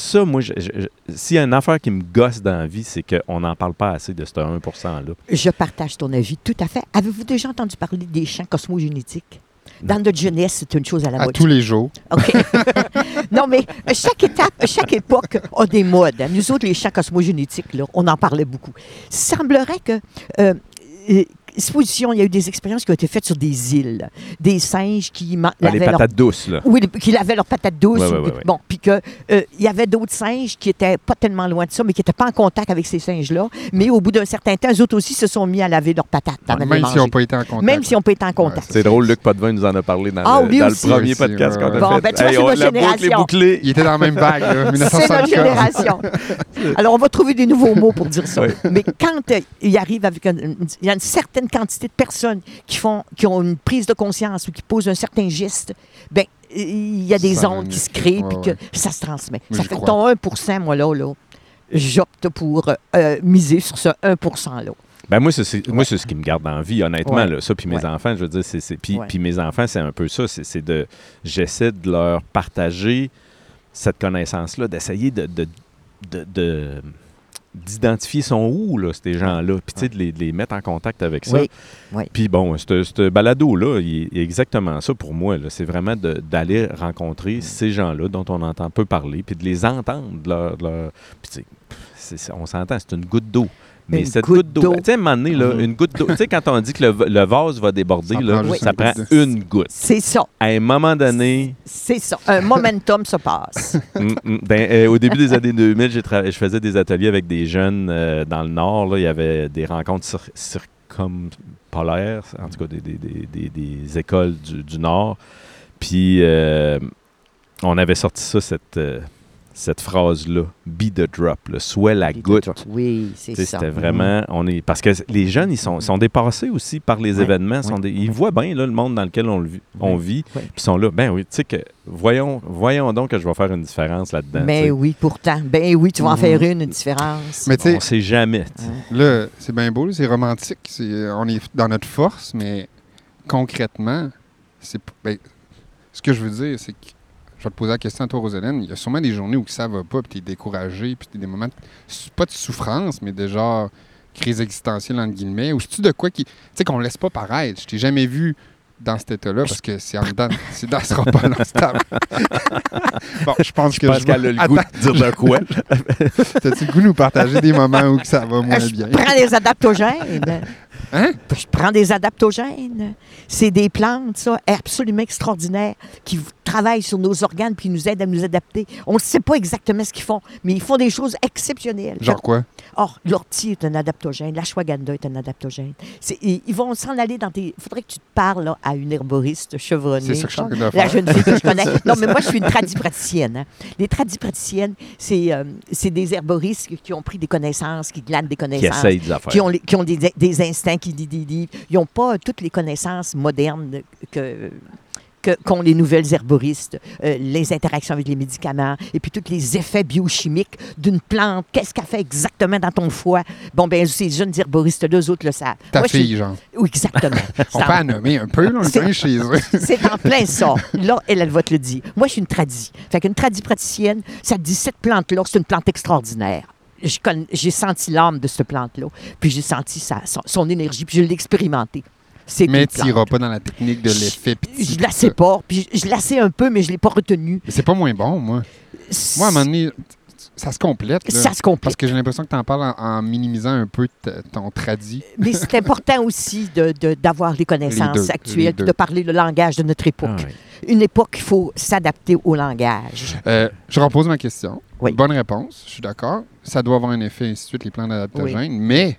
Ça, moi, s'il y a une affaire qui me gosse dans la vie, c'est qu'on n'en parle pas assez de ce 1 %-là. Je partage ton avis, tout à fait. Avez-vous déjà entendu parler des champs cosmogénétiques? Dans notre jeunesse, c'est une chose à la À mode. tous les jours. OK. non, mais chaque étape, chaque époque a des modes. Nous autres, les champs cosmogénétiques, là, on en parlait beaucoup. Semblerait que. Euh, supposition, il y a eu des expériences qui ont été faites sur des îles. Des singes qui Ah, les lavaient leur patates douces, là. Oui, les- qui lavaient leurs patates douces. Ouais, ou- ouais, ouais. Bon, puis que euh, il y avait d'autres singes qui étaient pas tellement loin de ça, mais qui n'étaient pas en contact avec ces singes-là. Mais au bout d'un certain temps, eux autres aussi se sont mis à laver leurs patates. avaient Même s'ils n'ont pas été en contact. Même s'ils n'ont pas été en contact. C'est drôle, Luc Potvin nous en a parlé dans, Ah, le, lui dans aussi. le premier Aussi, podcast ouais, qu'on a. Bon, fait. ben, tu vois, c'est boucle génération. bouclée. Il était dans la même vague, là, C'est notre 1974. génération. Alors, on va trouver des nouveaux mots pour dire ça. Mais quand euh, il arrive avec il y a une certaine quantité de personnes qui font, qui ont une prise de conscience ou qui posent un certain geste, ben il y a des Ça ondes qui se créent puis que ouais. ça se transmet. Ça fait que ton 1% moi, là, là j'opte pour euh, miser sur ce 1 %-là. Ben moi, c'est, c'est- moi, c'est ce qui me garde en vie, honnêtement. Ouais. Là, ça, puis mes Ouais. enfants, je veux dire, c'est, puis, mes enfants, c'est un peu ça. C'est, c'est de, j'essaie de leur partager cette connaissance-là, d'essayer de, de, de- de- d'identifier son où, là, ces gens-là, puis tu sais, de les, de les mettre en contact avec ça. Oui, oui. Puis bon, ce balado-là, il est- exactement ça pour moi. C'est vraiment de- d'aller rencontrer ces gens-là dont on entend peu parler, puis de les entendre. Leur, leur- Puis on s'entend, c'est une goutte d'eau. Mais Une cette goutte goutte d'eau, tu sais, à un moment donné, là, Mhm. une goutte d'eau, tu sais, quand on dit que le, le vase va déborder, Ça là, prend ça une prend une goutte. C'est ça. À un moment donné, C'est ça. Un momentum se passe. Mm, mm. Ben, euh, au début des années 2000, j'ai tra- je faisais des ateliers avec des jeunes euh, dans le Nord. là. Il y avait des rencontres cir- circumpolaires, en tout cas des, des- des- des- des écoles du, du Nord. Puis euh, on avait sorti ça, cette, euh, cette phrase-là, « be the drop là. sois la goutte ». Oui, c'est ça. C'était vraiment, on est, parce que les jeunes, ils sont, sont dépassés aussi par les événements. sont ouais, des- ils voient bien là, le monde dans lequel on, le vit- on puis ils sont là. Ben oui, tu sais que, voyons, voyons donc que je vais faire une différence là-dedans. Ben oui, pourtant. Ben oui, tu vas en Mhm. faire une, une différence. Mais tu sais, On sait jamais. Là, c'est bien beau, c'est romantique. on est dans notre force, mais concrètement, c'est ben, ce que je veux dire, c'est que je vais te poser la question à toi, Rosalène. Il y a sûrement des journées où ça va pas, puis tu es découragé, puis t'es des moments, de- pas de souffrance, mais genre crise existentielle, entre guillemets, ou c'est-tu de quoi qui. Tu sais, qu'on laisse pas paraître? Je t'ai jamais vu dans cet état-là, parce que c'est en dedans, c'est dans, ce sera pas dans ce table. bon, je pense que Je pense qu'elle a le goût de dire de quoi. T'as-tu le goût de nous partager des moments où que ça va moins Je bien? prends des adaptogènes. Hein? Je prends des adaptogènes. C'est des plantes, ça, absolument extraordinaires, qui travaillent sur nos organes puis nous aident à nous adapter. On ne sait pas exactement ce qu'ils font, mais ils font des choses exceptionnelles. Genre quoi? Or, l'ortie est un adaptogène, l'ashwagandha est un adaptogène. C'est- Ils ils vont s'en aller dans tes... Il faudrait que tu te parles là, à une herboriste chevronnée. C'est ça que je suis La faire. jeune fille que je connais. Non, mais moi, je suis une tradipraticienne. hein. Les tradipraticiennes, c'est euh, c'est des herboristes qui ont pris des connaissances, qui glanent des Qui connaissances affaires. qui ont, les- qui ont des, des instincts, qui disent des livres. Ils n'ont pas toutes les connaissances modernes que qu'ont les nouvelles herboristes, euh, les interactions avec les médicaments, et puis tous les effets biochimiques d'une plante. Qu'est-ce qu'elle fait exactement dans ton foie? Bon, ben ces jeunes herboristes-là, eux autres le savent. Ta Moi, fille, genre. Oui, exactement. On peut en- nommer un peu, là, chez eux. c'est en plein ça. Là, elle, elle va te le dire. Moi, je suis une tradie. Fait qu'une tradie praticienne, ça te dit cette plante-là, c'est une plante extraordinaire. Je J'ai senti l'âme de cette plante-là, puis j'ai senti sa- son, son énergie, puis je l'ai expérimenté. C'est Mais tu n'iras pas dans la technique de l'effet petit. Je tout la sais pas, puis je, je la sais un peu, mais je l'ai pas retenue. Mais c'est pas moins bon, moi. Moi, à un moment donné, ça se complète. là. ça se complète. Parce que j'ai l'impression que tu en parles en, en minimisant un peu ton tradit. Mais c'est important aussi de- de- d'avoir les Les connaissances deux, actuelles, de parler le langage de notre époque. Ah. Une époque, il faut s'adapter au langage. Euh, je repose ma question. Oui. Bonne réponse, je suis d'accord. Ça doit avoir un effet, ainsi de suite, les plans d'adaptogènes. Mais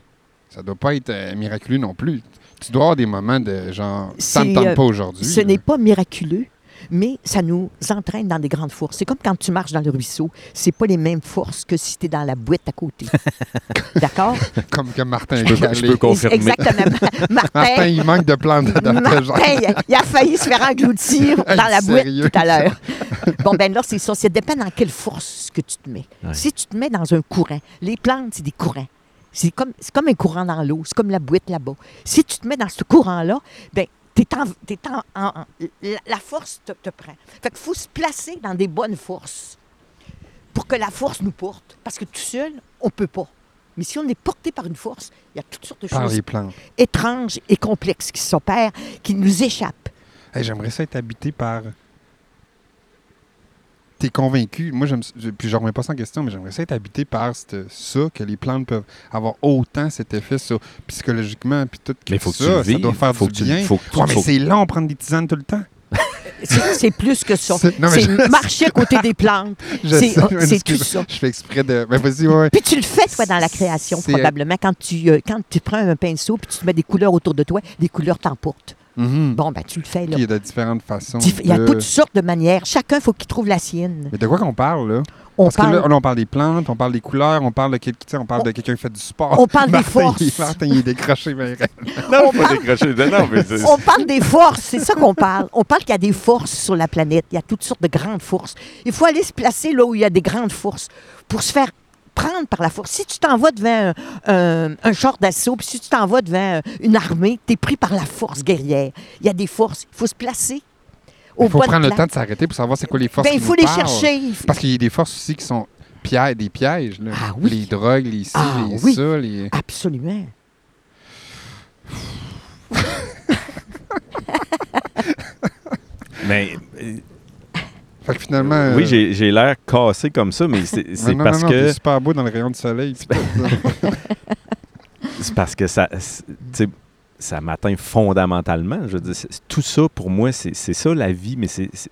ça doit pas être euh, miraculeux non plus. Tu dois avoir des moments de genre, ça C'est, tente euh, pas aujourd'hui. Ce n'est pas miraculeux, mais ça nous entraîne dans des grandes forces. C'est comme quand tu marches dans le ruisseau, c'est pas les mêmes forces que si tu es dans la boîte à côté. D'accord? Comme que Martin Je peux- je confirmer. Exactement. Martin, Martin, il manque de plantes d'adaptation. Martin, il a- il a failli se faire engloutir dans la boîte tout à l'heure. bon, ben là, c'est ça. Ça dépend dans quelle force que tu te mets. Ouais. Si tu te mets dans un courant, les plantes, c'est des courants. C'est comme, c'est comme un courant dans l'eau. C'est comme la boîte là-bas. Si tu te mets dans ce courant-là, ben en, t'es en, la, force te, te prend. Fait qu'il faut se placer dans des bonnes forces pour que la force nous porte. Parce que tout seul, on peut pas. Mais si on est porté par une force, il y a toutes sortes de Par choses étranges et complexes qui s'opèrent, qui nous échappent. Hey, J'aimerais ça être habité par. T'es convaincu, moi, j'aime, je- puis je remets pas ça en question, mais j'aimerais ça être habité par cette- ça, que les plantes peuvent avoir autant cet effet sur, psychologiquement, puis tout. Mais il faut que ça, tu le ça vives. doit faire faut du que tu- bien. faut que tu- Ouais, mais faut- c'est long, prendre des tisanes tout le temps. C'est plus que ça. C'est- je- marcher à côté des plantes. Je C'est- oh, tout ça. Je fais exprès de. Ben, vas-y, ouais. Puis tu le fais, toi, dans la création, probablement. Quand tu, euh, quand tu prends un pinceau puis tu te mets des couleurs autour de toi, des couleurs t'emportent. Mhm. Bon, ben tu le fais, là. Il y a de différentes façons. Dif- Il y a toutes sortes de manières. Chacun, faut qu'il trouve la sienne. Mais de quoi qu'on parle, là? On Parce parle, que là, là, on parle des plantes, on parle des couleurs, on parle de, quel- tu sais, on parle On- de quelqu'un qui fait du sport. on parle des forces. il- Martin, il est décroché. Non, On parle- décrocher. Non, mais on parle des forces, c'est ça qu'on parle. On parle qu'il y a des forces sur la planète. Il y a toutes sortes de grandes forces. Il faut aller se placer là où il y a des grandes forces pour se faire prendre par la force. Si tu t'en vas devant un, un- un char d'assaut, puis si tu t'en vas devant une armée, tu es pris par la force guerrière. Il y a des forces. Il faut se placer au Il faut prendre le temps de s'arrêter pour savoir c'est quoi les forces Ben, il faut les parlent. chercher. Parce qu'il y a des forces aussi qui sont pièges, des pièges. Là. Ah oui. Les drogues, les ci, Ah les oui. ça. Les... Absolument. Mais euh, Fait que finalement. euh, oui, j'ai l'air cassé comme ça, mais c'est c'est non, non, parce non, que super beau dans le rayon du soleil. c'est parce que ça, c'est- ça m'atteint fondamentalement. Je veux dire, c'est- tout ça pour moi, c'est c'est ça la vie, mais c'est c'est-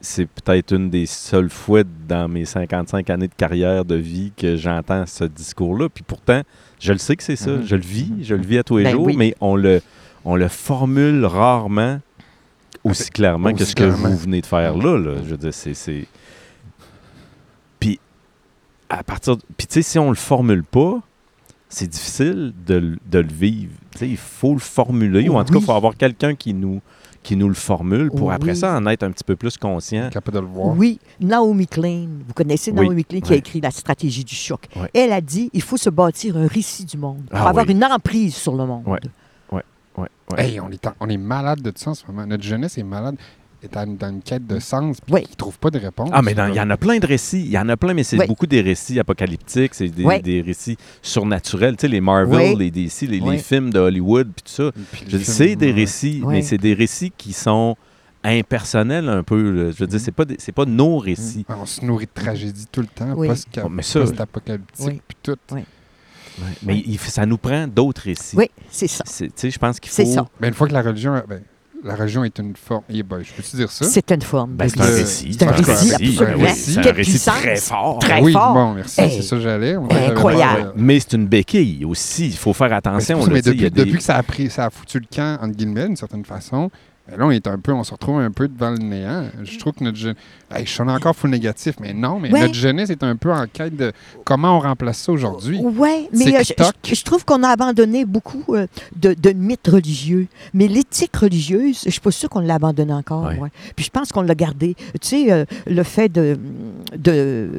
c'est peut-être une des seules fois dans mes 55 années de carrière de vie que j'entends ce discours-là. Puis pourtant, je le sais que c'est ça. Mhm. Je le vis, je le vis à tous les Ben jours, oui. mais on le, on le formule rarement aussi clairement que ce que vous venez de faire là. là. Je veux dire, c'est- c'est. Puis, à partir. de- Puis, tu sais, si on le formule pas, c'est difficile de, le- de le vivre. Tu sais, il faut le formuler, ou en tout cas, il faut avoir quelqu'un qui nous, qui nous le formule pour après Oui. ça en être un petit peu plus conscient. capable de le voir. Oui, Naomi Klein, vous connaissez Oui, Naomi Klein qui a écrit La stratégie du choc. Elle a dit il faut se bâtir un récit du monde pour Ah avoir oui. une emprise sur le monde. Ouais. Hey, on est, en- on est malade de ça en ce moment. Notre jeunesse est malade. Est dans, dans une quête de sens. Puis Oui. ils ne trouvent pas de réponse. Ah, mais il y en a plein de récits. Il y en a plein, mais c'est Oui. beaucoup des récits apocalyptiques, c'est des, Oui. des récits surnaturels. Tu sais, les Marvel, Oui. les DC, les, les Oui. films de Hollywood, puis tout ça. Puis C'est des récits, mais c'est des récits qui sont impersonnels un peu. Je veux dire, c'est pas, c'est pas nos récits. Ah, On se nourrit de tragédie tout le temps, Oui. Oh, ça- post-apocalyptique, Oui. puis tout. Oui. Mais il- ça nous prend d'autres récits. Oui, c'est ça. C'est- Tu sais, je pense qu'il faut. C'est ça. Ben, une fois que la religion, ben, la religion est une forme. Eh ben, je peux-tu dire ça? C'est une forme. Ben, c'est un Euh, récit. c'est un récit, absolument. oui, C'est un Quelle récit puissance. très fort. Très oui, fort. bon, merci, Hey. c'est ça que j'allais. Incroyable. avait- Mais c'est une béquille aussi. Il faut faire attention. mais il y depuis, a des- depuis que ça a, pris, ça a foutu le camp, entre guillemets, d'une certaine façon, ben là, on est un peu, on se retrouve un peu devant le néant. Je trouve que notre jeunesse. je suis encore full négatif, mais non, mais Ouais. notre jeunesse est un peu en quête de comment on remplace ça aujourd'hui. Oui, C'est mais euh, je, TikTok. je- je trouve qu'on a abandonné beaucoup euh, de, de mythes religieux. Mais l'éthique religieuse, je suis pas sûre qu'on l'a abandonné encore. Ouais. ouais. Puis je pense qu'on l'a gardé. Tu sais, euh, le fait de de-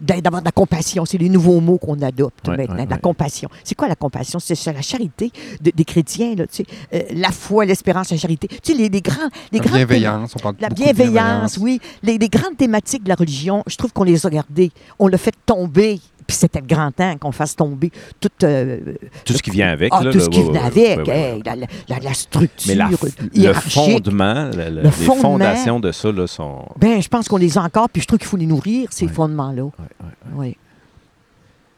d'avoir de, la compassion, c'est les nouveaux mots qu'on adopte Ouais, maintenant. la ouais. compassion. C'est quoi la compassion? C'est la charité de- des chrétiens, là, tu sais, euh, la foi, l'espérance, la charité. Tu sais, les, les grands... Les La bienveillance, on parle La de bienveillance, oui. Les, les grandes thématiques de la religion, je trouve qu'on les a gardées. On l'a fait tomber. Puis c'était le grand temps qu'on fasse tomber toute, euh, Tout ce qui vient avec. ah, là, tout là, ce qui ouais, venait ouais, avec, ouais, ouais, hey, ouais. la, la- la- la structure Mais la f- le fondement, le- le- Le les fondement. fondations de ça là, sont. Ben, je pense qu'on les a encore, puis je trouve qu'il faut les nourrir, ces Ouais. fondements-là. Ouais, ouais. Oui.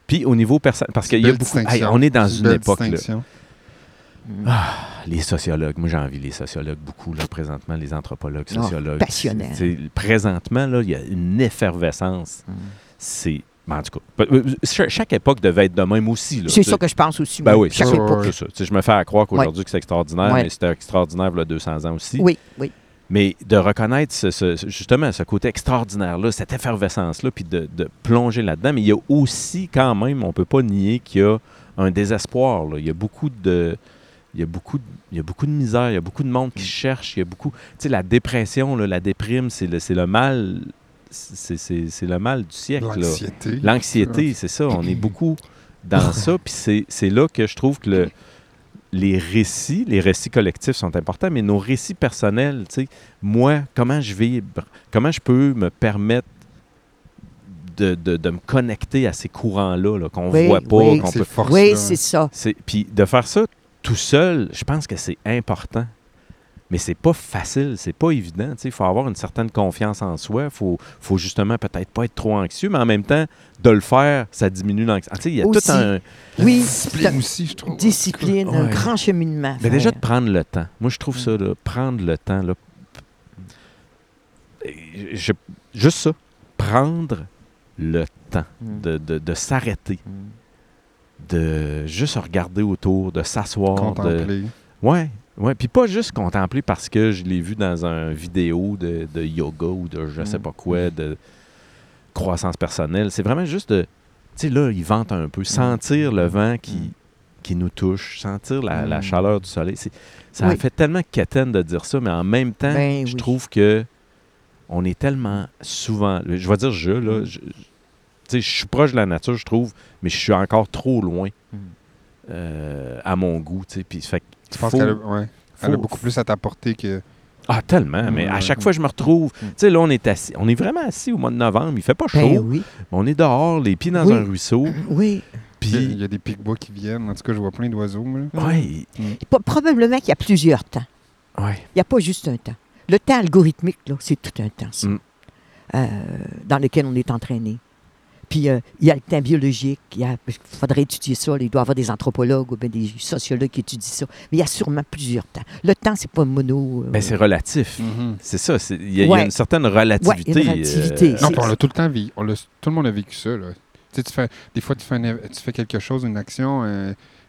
Puis au niveau personnel, parce qu'il y a beaucoup. Hey, on est dans une belle époque. là. Distinction. Les sociologues, moi j'ai envie les sociologues beaucoup, là, présentement, les anthropologues, Ah, sociologues. C'est- c'est- Présentement, là, il y a une effervescence. Mm. C'est. ben, en tout cas, euh, cha- chaque époque devait être de même aussi. là, C'est ça que je pense aussi. Ben oui, Chaque époque. ça. Je me fais à croire qu'aujourd'hui que c'est extraordinaire, Ouais. mais c'était extraordinaire il y a 200 ans aussi. Oui, oui. Mais de reconnaître ce- ce- ce- justement ce côté extraordinaire-là, cette effervescence-là, puis de, de plonger là-dedans. Mais il y a aussi, quand même, on ne peut pas nier qu'il y a un désespoir. là. Il y a beaucoup de. Il y, a beaucoup de, il y a beaucoup de misère, il y a beaucoup de monde qui cherche, il y a beaucoup... Tu sais, la dépression, là, la déprime, c'est le, c'est le mal... C'est c'est- c'est le mal du siècle. là. L'anxiété. L'anxiété, c'est ça. On est beaucoup dans ça. Puis c'est- c'est là que je trouve que le- les récits, les récits collectifs sont importants, mais nos récits personnels, tu sais, moi, comment je vibre, comment je peux me permettre de, de- de me connecter à ces courants-là, là, qu'on Oui, voit pas, oui. qu'on peut... Oui, c'est ça. C'est- Puis de faire ça tout seul, je pense que c'est important. Mais c'est pas facile, c'est pas évident. Il faut avoir une certaine confiance en soi. Il faut, faut justement peut-être pas être trop anxieux, mais en même temps, de le faire, ça diminue l'anxiété. Sais, Il y a Aussi. tout un. Oui, Discipline aussi, je trouve. discipline, un grand cheminement. Mais déjà de prendre le temps. Moi, je trouve ça, là, prendre le temps. Là, je- juste ça. Prendre le temps Mm. de, de- de s'arrêter, Mm. De juste regarder autour, de s'asseoir. de- Contempler. Ouais, ouais. Puis pas juste contempler parce que je l'ai vu dans un vidéo de, de yoga ou de je sais Mm. pas quoi, de croissance personnelle. C'est vraiment juste de. Tu sais, là, il vente un peu. Sentir le vent qui, Mm. qui nous touche, sentir la, la Mm. chaleur du soleil. Ça Oui. fait tellement quétaine de dire ça, mais en même temps, Ben je oui. trouve que on est tellement souvent. Je vais dire je, là. Mm. je- sais, je suis proche de la nature, je trouve, mais je suis encore trop loin Mm. euh, à mon goût. tu. Puis, fait penses faut- qu'elle a, ouais, elle a faut- beaucoup plus à t'apporter que. Ah, tellement, mais à chaque fois je me retrouve. Tu sais, là, on est assis. On est vraiment assis au mois de novembre. Il fait pas chaud. Ben oui, mais on est dehors, les pieds dans Oui. un ruisseau. oui. Il y a- il Puis, y a des pics-bois qui viennent. En tout cas, je vois plein d'oiseaux. ouais, P- Probablement qu'il y a plusieurs temps. ouais. Il n'y a pas juste un temps. Le temps algorithmique, là, c'est tout un temps, ça, Mm. euh, dans lequel on est entraîné. Puis euh, il y a le temps biologique. Il faudrait étudier ça. là, Il doit y avoir des anthropologues ou bien des sociologues qui étudient ça. Mais il y a sûrement plusieurs temps. Le temps, c'est pas mono. euh, Ben, c'est relatif. Mhm. C'est ça. c'est- Il y, a- il y a Ouais. une certaine relativité. Ouais, une relativité. euh, Non, on l'a tout le temps vécu. Tout le monde a vécu ça. Là. Tu sais, tu fais, des fois, tu fais, tu fais quelque chose, une action,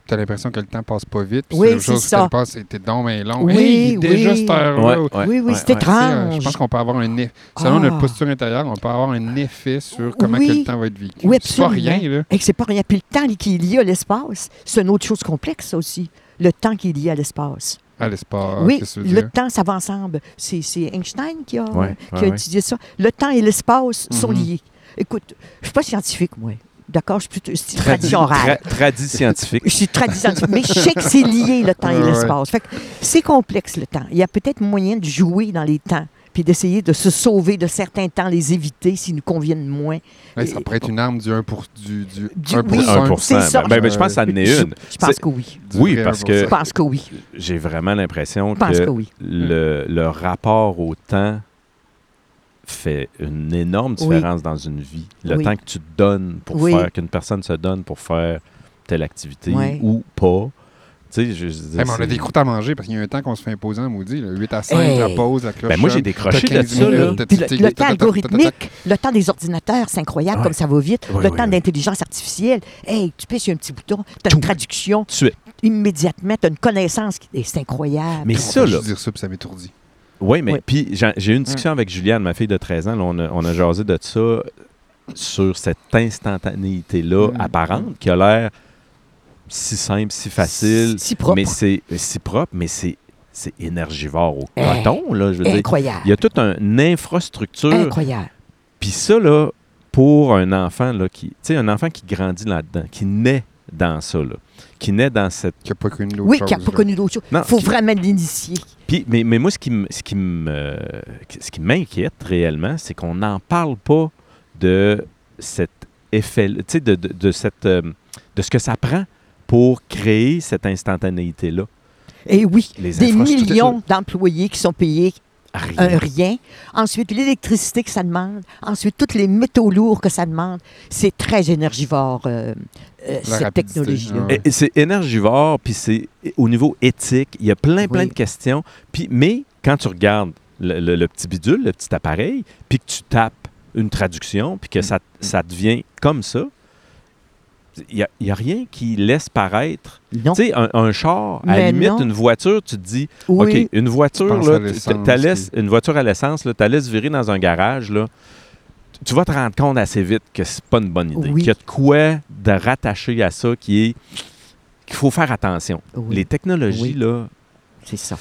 tu as l'impression que le temps passe pas vite. Puis Oui, c'est chose ça. passe, c'était donc bien long. Oui, Hey, il est déjà oui. cette heure-là. ouais, Tu ouais, oui, oui, ouais, c'est euh, étrange. Je pense qu'on peut avoir un effet. Selon Ah. notre posture intérieure, on peut avoir un effet sur comment Oui. que le temps va être vécu. Oui, c'est pas absolument. rien, là. Et que c'est pas rien. Puis le temps qui est lié à l'espace, c'est une autre chose complexe, ça aussi. Le temps qui est lié à l'espace. À l'espace. oui, le temps, ça va ensemble. C'est c'est Einstein qui a, Ouais, qui a étudié ça. Le temps et l'espace sont Mhm. liés. Écoute, je suis pas scientifique, moi. D'accord? Je suis plutôt tradition orale. tra- tradit scientifique. Je suis tradition, mais je sais que c'est lié, le temps et Ouais, l'espace. Fait que c'est complexe, le temps. Il y a peut-être moyen de jouer dans les temps, puis d'essayer de se sauver de certains temps, les éviter s'ils nous conviennent moins. Ouais, ça pourrait être une arme du 1 pour du, du, Du- 1 pour oui, 1. 1%. c'est ça. Ben, ben, je pense que ça en est une. je pense que oui. Oui, parce 1%. que- Je pense que oui. J'ai vraiment l'impression que que oui. le, le rapport au temps fait une énorme Oui. différence dans une vie. Le Oui. temps que tu te donnes pour Oui. faire, qu'une personne se donne pour faire telle activité ou pas. Tu sais, je, je dire, Hey, mais on a des croûtes à manger parce qu'il y a un temps qu'on se fait imposer en maudit. Là. 8 à 5, Hey. la pause, la cloche. Ben, moi, j'ai décroché de 15 ça, le, temps algorithmique, le temps des ordinateurs, c'est incroyable Ouais. comme ça va vite. Oui, le oui, temps oui. d'intelligence artificielle, hey, tu pèses sur un petit bouton, tu as une traduction immédiatement, tu as une connaissance, c'est incroyable. Mais ça, là, juste dire ça, puis ça m'étourdit. Oui, mais Oui. puis j'ai eu une discussion avec Juliane, ma fille de 13 ans. là, on, a, on a jasé de ça sur cette instantanéité-là Mm. apparente qui a l'air si simple, si facile. Si propre. Mais c'est si propre, mais c'est c'est énergivore au Eh, coton, là, je veux dire. incroyable. Il y a toute un- une infrastructure. Incroyable. Puis ça, là, pour un enfant, là, qui, tu sais, un enfant qui grandit là-dedans, qui naît dans ça, là, qui naît dans cette... Qui n'a pas connu d'autre Oui, chose. qui n'a pas connu d'autre chose. Non, Il faut qui- vraiment l'initier. Puis, mais, mais moi, ce qui me- ce qui me- ce qui m'inquiète réellement, c'est qu'on n'en parle pas de cet effet, tu sais, de, de, de cette, euh, de ce que ça prend pour créer cette instantanéité-là. Et oui, Les des millions d'employés qui sont payés Rien. un rien. Ensuite, l'électricité que ça demande. Ensuite, tous les métaux lourds que ça demande. C'est très énergivore, euh, euh, cette technologie-là. ouais. C'est énergivore, puis c'est au niveau éthique, il y a plein, plein Oui. de questions. Puis, mais quand tu regardes le, le- le petit bidule, le petit appareil, puis que tu tapes une traduction, puis que ça, ça devient comme ça, Il n'y a, rien qui laisse paraître. Tu sais, un, un char, à la limite, non. une voiture, tu te dis, Oui. OK, une voiture, là, l'essence, tu laisses, qui- une voiture à l'essence, tu la laisses virer dans un garage, là, tu vas te rendre compte assez vite que c'est pas une bonne idée. Oui. Qu'il y a de quoi de rattacher à ça qui est qu'il faut faire attention. Oui. Les technologies, Oui. là, C'est ça.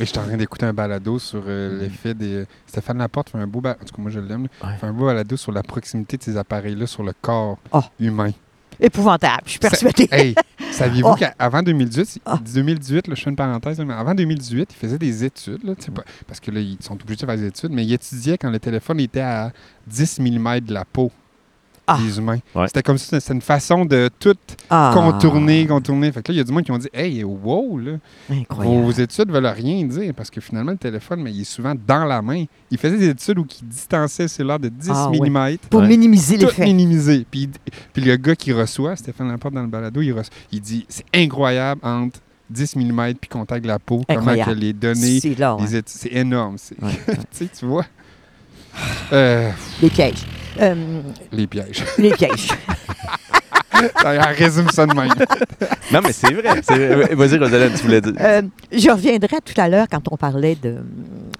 Et j'étais en train d'écouter un balado sur euh, l'effet des. Stéphane Laporte fait un beau balado. En tout cas, moi, je l'aime. Ouais. Il fait un beau balado sur la proximité de ces appareils-là sur le corps Ah. humain. Épouvantable, je suis persuadée. Hey, saviez-vous Oh. qu'avant 2018, Ah. 2018 là, je fais une parenthèse, mais avant 2018, il faisait des études, là, pas- parce que là, ils sont obligés de faire des études, mais il étudiait quand le téléphone était à 10 mm de la peau Ah. des humains. Ouais. C'était comme si c'était une façon de tout Ah, contourner, contourner. Fait que là, il y a du monde qui ont dit Hey, wow, là, Incroyable. vos études veulent rien dire, parce que finalement, le téléphone, mais il est souvent dans la main. Il faisait des études où il distançait le cellulaire de 10 Ah, ouais. mm Pour Ouais. minimiser tout l'effet. minimisé. Puis, puis le gars qui reçoit, Stéphane Laporte dans le balado, il, reçoit- il dit c'est incroyable entre 10 mm puis contact de la peau, comment Incroyable. que les données, C'est les c'est énorme. Tu vois. Euh, Les pièges. Euh, les pièges. les pièges. Elle résume ça de même. Non, mais c'est vrai. Vas-y, Rosalène, tu voulais dire. Euh, je reviendrai tout à l'heure quand on parlait de,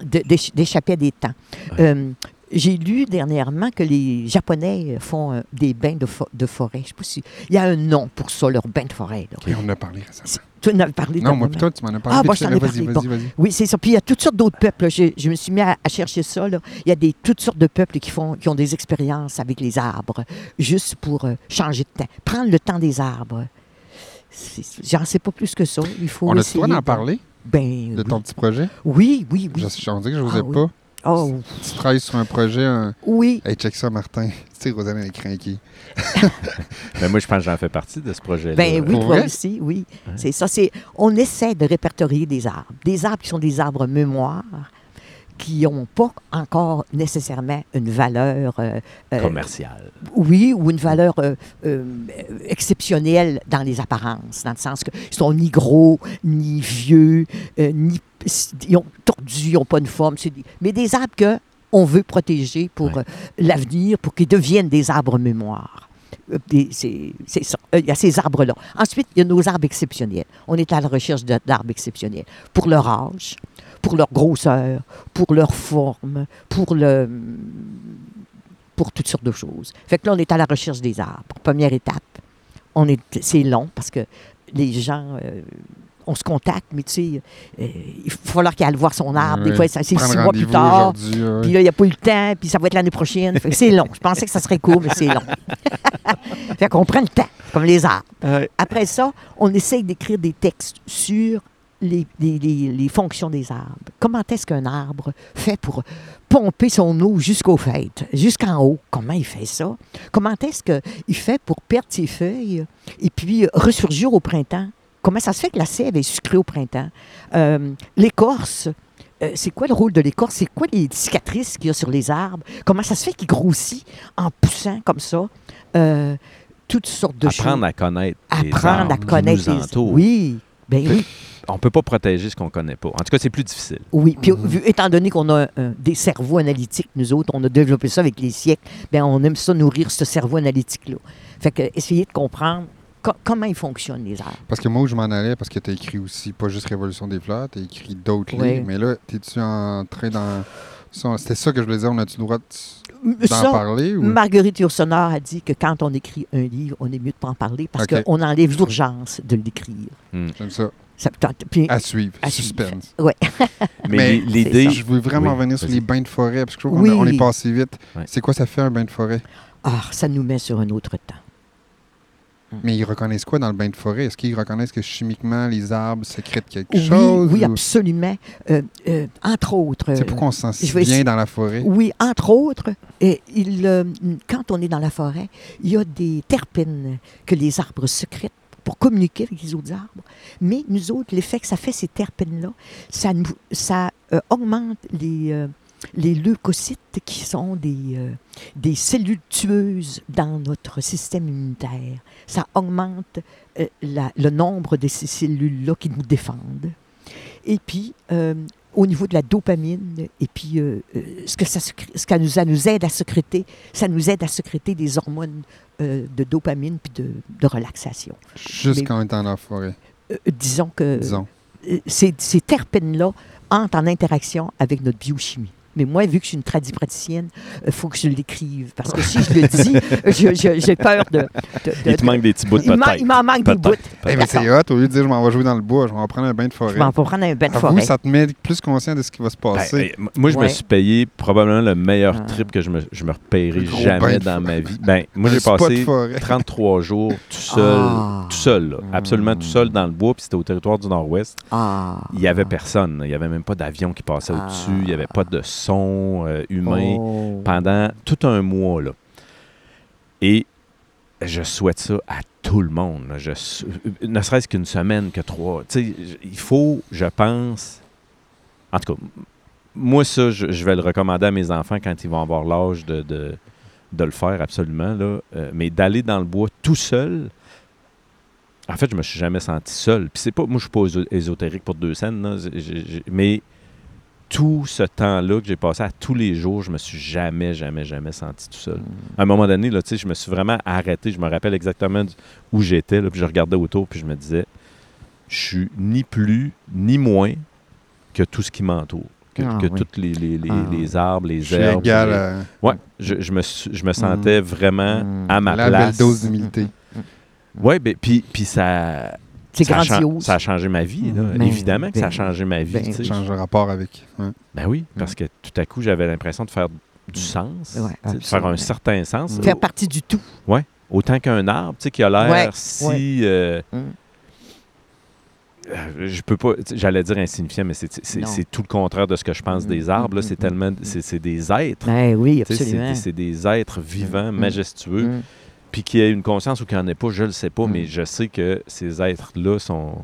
de- d'éch- d'échapper à des temps. Euh, j'ai lu dernièrement que les Japonais font euh, des bains de, fo- de forêt. Je sais pas si... Il y a un nom pour ça, leur bain de forêt. là. Et on en a parlé récemment. Tu en as parlé Non, moi, plutôt, tu m'en as parlé. Ah, moi, je t'en ai Vas-y, parlé, vas-y, vas-y. Oui, c'est ça. Puis il y a toutes sortes d'autres peuples. Je, je me suis mis à, à chercher ça. là. Il y a des, toutes sortes de peuples qui, font, qui ont des expériences avec les arbres, juste pour euh, changer de temps. Prendre le temps des arbres. J'en sais pas plus que ça. Il faut On essayer droit d'en de- parler Ben, de ton petit projet? oui, oui, oui. Je, dirait que je n'osais Ah, oui. pas. Oh, Tu travailles sur un projet. un- oui. Hey, check ça, Martin. Tu sais, Rosanne est craquée. Mais moi, je pense que j'en fais partie de ce projet-là. Ben oui, Pour toi vrai? aussi, oui. Ouais. C'est ça. C'est, on essaie de répertorier des arbres. Des arbres qui sont des arbres mémoire, qui n'ont pas encore nécessairement une valeur, euh, euh, Commercial. oui, ou une valeur euh, euh, exceptionnelle dans les apparences, dans le sens qu'ils sont ni gros, ni vieux, euh, ni ils ont tordus, ils n'ont pas une forme. des- mais des arbres que on veut protéger pour Ouais. euh, l'avenir, pour qu'ils deviennent des arbres mémoire. Euh, C'est ça. Euh, Il y a ces arbres-là. Ensuite, il y a nos arbres exceptionnels. On est à la recherche d'arbres exceptionnels pour leur âge, pour leur grosseur, pour leur forme, pour le pour toutes sortes de choses. Fait que là, on est à la recherche des arbres. Première étape, on est, c'est long parce que les gens, euh, on se contacte, mais tu sais, euh, il va falloir qu'il aille voir son arbre. Des fois, c'est six mois plus tard. Puis là, il n'y a pas eu le temps, puis ça va être l'année prochaine. C'est long. Je pensais que ça serait court, mais c'est long. fait qu'on prend le temps, comme les arbres. Après ça, on essaye d'écrire des textes sur les, les- les- les fonctions des arbres. Comment est-ce qu'un arbre fait pour pomper son eau jusqu'aux fêtes, jusqu'en haut? Comment il fait ça? Comment est-ce qu'il fait pour perdre ses feuilles et puis ressurgir au printemps? Comment ça se fait que la sève est sucrée au printemps? Euh, L'écorce, euh, c'est quoi le rôle de l'écorce? C'est quoi les cicatrices qu'il y a sur les arbres? Comment ça se fait qu'il grossit en poussant comme ça? Euh, toutes sortes de choses? Apprendre à connaître les Apprendre à arbres qui connaître nous les entourent. Oui, ben oui, On peut pas protéger ce qu'on connaît pas. En tout cas, c'est plus difficile. oui. Puis vu- étant donné qu'on a des cerveaux analytiques, nous autres, on a développé ça avec les siècles, ben on aime ça nourrir ce cerveau analytique-là. Fait que essayer de comprendre co- comment ils fonctionnent les arbres. Parce que moi, où je m'en allais, parce que tu as écrit aussi, pas juste Révolution des fleurs, tu as écrit d'autres Oui. livres. Mais là, es-tu en train d'en. ça, C'était ça que je voulais dire, on a-tu le droit de- d'en parler? Ou... Marguerite Yourcenar a dit que quand on écrit un livre, on est mieux de pas en parler parce qu'on enlève l'urgence de l'écrire. J'aime ça. Ça- puis- À suivre. À suivre. Suspense. Mais, Mais l'i- l'idée. Je veux vraiment Oui, revenir sur les bains de forêt, parce que je trouve Oui. qu'on est passé vite. Ouais. C'est quoi ça fait un bain de forêt? ah, ça nous met sur un autre temps. Mais ils reconnaissent quoi dans le bain de forêt? Est-ce qu'ils reconnaissent que chimiquement, les arbres sécrètent quelque Oui, chose? oui, ou- absolument. Euh, euh, entre autres. C'est pourquoi on se sent si bien essayer- dans la forêt? Oui, entre autres, et il, euh, quand on est dans la forêt, il y a des terpènes que les arbres secrètent pour communiquer avec les autres arbres. Mais nous autres, l'effet que ça fait, ces terpènes-là, ça, ça augmente les, les leucocytes qui sont des, euh, des cellules tueuses dans notre système immunitaire. Ça augmente euh, la- le nombre de ces cellules-là qui nous défendent. Et puis, euh, au niveau de la dopamine et puis ce que ça, ce que ça nous aide à sécréter, ça nous aide à sécréter des hormones de dopamine puis de, de relaxation. Juste quand on est dans la forêt, disons que disons. ces, ces terpènes-là entrent en interaction avec notre biochimie. Mais moi, vu que je suis une tradipraticienne, il faut que je l'écrive. Parce que si je le dis, j'ai peur de. de- de- Il te manque des petits bouts de il m'en- m'en manque des bouts. Eh, mais c'est hot, au lieu de dire je m'en vais jouer dans le bois, je vais en prendre un bain de forêt. Je m'en vais prendre un bain de forêt. ça te met plus conscient de ce qui va se Ben, passer. moi, je me suis payé probablement le meilleur Ah. trip que je me, je me repayerai jamais dans ma vie. Ben, moi, j'ai passé forêt. 33 jours tout seul, Ah. tout seul, là, absolument Mm. tout seul dans le bois, puis c'était au territoire du Nord-Ouest. Ah. Il n'y avait personne. Il n'y avait même pas d'avion qui passait Ah. au-dessus. Il n'y avait pas de son euh, humain Oh. pendant tout un mois. Là. Et je souhaite ça à tout le monde. là. Je sou- ne serait-ce qu'une semaine, que trois. Il faut, je pense. En tout cas, moi, ça, je, je vais le recommander à mes enfants quand ils vont avoir l'âge de, de, de le faire, absolument. Là. Euh, mais d'aller dans le bois tout seul. En fait, je me suis jamais senti seul. Puis c'est pas, moi, je suis pas éso- ésotérique pour deux scènes, là. Mais tout ce temps-là que j'ai passé à tous les jours, je me suis jamais, jamais, jamais senti tout seul. À un moment donné, là, je me suis vraiment arrêté. Je me rappelle exactement où j'étais, puis je regardais autour, puis je me disais, je suis ni plus ni moins que tout ce qui m'entoure. Que, Ah, que oui. tous les, les- les- Ah. les arbres, les Je herbes. égal les- Ouais, je, je me, je me sentais vraiment Mm. à ma la place. belle dose d'humilité. Oui, ben, puis ça, C'est ça, grandiose. ça a changé ma vie. là. Ben, Évidemment que ça a ben, changé ma vie. ben, sais. Change le rapport avec. ouais. Ben oui, parce que tout à coup, j'avais l'impression de faire du sens, Ouais, de faire un certain sens. Faire partie du tout. Autant qu'un arbre, tu sais, qui a l'air Ouais, si... euh, Mm. euh, je peux pas... J'allais dire insignifiant, mais c'est- tout le contraire de ce que je pense des mm, arbres. là. mm, C'est mm, tellement... C'est des êtres. Ben oui, absolument. des- c'est des êtres vivants, majestueux. Mm. Puis qu'il y ait une conscience ou qu'il n'y en ait pas, je le sais pas, Mm. mais je sais que ces êtres-là sont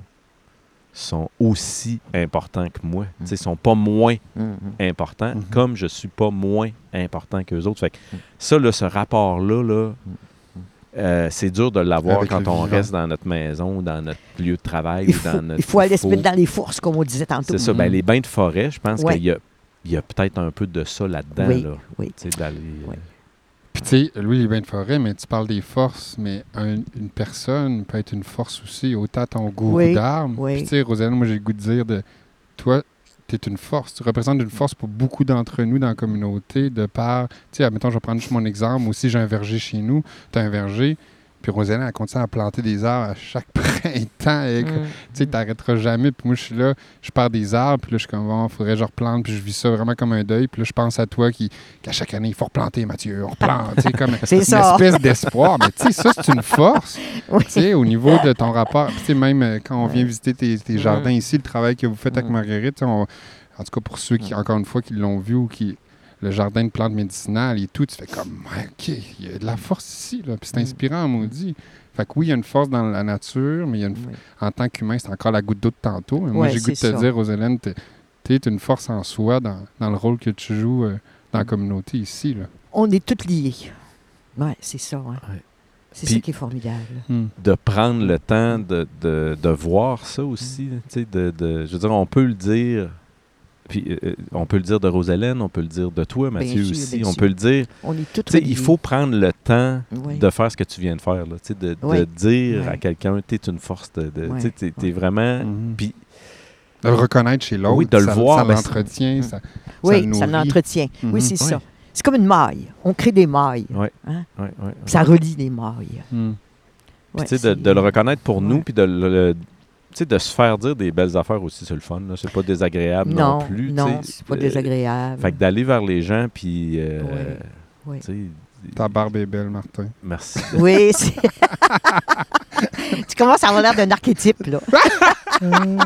sont aussi importants que moi. Sais, Ils sont pas moins Mm, mm. importants, Mhm. comme je suis pas moins important qu'eux autres. Fait que ça, là, ce rapport-là, là, euh, c'est dur de l'avoir quand on vivant. reste dans notre maison, dans notre lieu de travail Il ou faut, dans notre. il faut aller se mettre dans les forces, comme on disait tantôt. C'est ça. Ben, les bains de forêt, je pense Ouais. qu'il y a, a peut-être un peu de ça là-dedans. Oui, là. oui. D'aller. Puis tu sais, Louis, les bains de forêt, mais tu parles des forces, mais un- une personne peut être une force aussi, autant ton goût Oui, d'armes. oui. Puis tu sais, Rosanne, moi j'ai le goût de dire de toi, tu es une force. Tu représentes une force pour beaucoup d'entre nous dans la communauté, de par, tu sais, admettons, je vais prendre juste mon exemple. Aussi, j'ai un verger chez nous. Tu as un verger. Puis Rosanne, elle continue à planter des arbres à chaque printemps. Et, Mm. Tu sais, t'arrêteras jamais. Puis moi, je suis là, je pars des arbres, puis là, je suis comme, bon, faudrait que je replante, puis je vis ça vraiment comme un deuil. Puis là, je pense à toi qui, qu'à chaque année, il faut replanter, Mathieu, on replante. sais, comme C'est une ça. espèce d'espoir. Mais tu sais, ça, c'est une force. Oui. Tu sais, au niveau de ton rapport. Tu sais, même euh, quand on vient visiter tes, tes jardins ici, le travail que vous faites avec Mm. Marguerite, on- en tout cas pour ceux qui, encore une fois, qui l'ont vu ou qui. Le jardin de plantes médicinales et tout, tu fais comme, OK, il y a de la force ici, là. Puis c'est Mm. inspirant, maudit. Fait que oui, il y a une force dans la nature, mais il y a une Oui. en tant qu'humain, c'est encore la goutte d'eau de tantôt. Mais moi, Ouais, j'ai goût de te ça. dire, Rosalène, tu es une force en soi dans, dans le rôle que tu joues euh, dans la communauté ici. Là. On est toutes liées. Oui, c'est ça. Ouais. C'est ça qui est formidable. de prendre le temps de, de, de voir ça aussi. là, tu sais, De, de- je veux dire, on peut le dire. Puis, euh, euh, on peut le dire de Rosalène, on peut le dire de toi, Mathieu sûr, aussi. bien On sûr. peut le dire. On est il faut prendre le temps Oui. de faire ce que tu viens de faire. Là, tu sais, de, de Oui. dire à quelqu'un, tu es une force. De, tu sais, t'es- t'es Ouais. vraiment. Mhm. Puis, De le reconnaître chez l'autre. Oui, de le ça, voir, Ça l'entretient. c'est- Ça, Oui, ça l'entretient. Mhm. Oui, c'est Ouais. ça. C'est comme une maille. On crée des mailles. Ouais. Hein? ouais, ouais, ouais. Ça relie les mailles. Mhm. Puis, Ouais, tu sais, de, c'est- de le reconnaître pour nous, puis de le- sais, de se faire dire des belles affaires aussi, c'est le fun. là. C'est pas désagréable non, Non, plus. non, c'est pas Euh, désagréable. Fait que d'aller vers les gens, puis. euh, sais, Ta barbe est belle, Martin. Merci. Oui, c'est... tu commences à avoir l'air d'un archétype, là.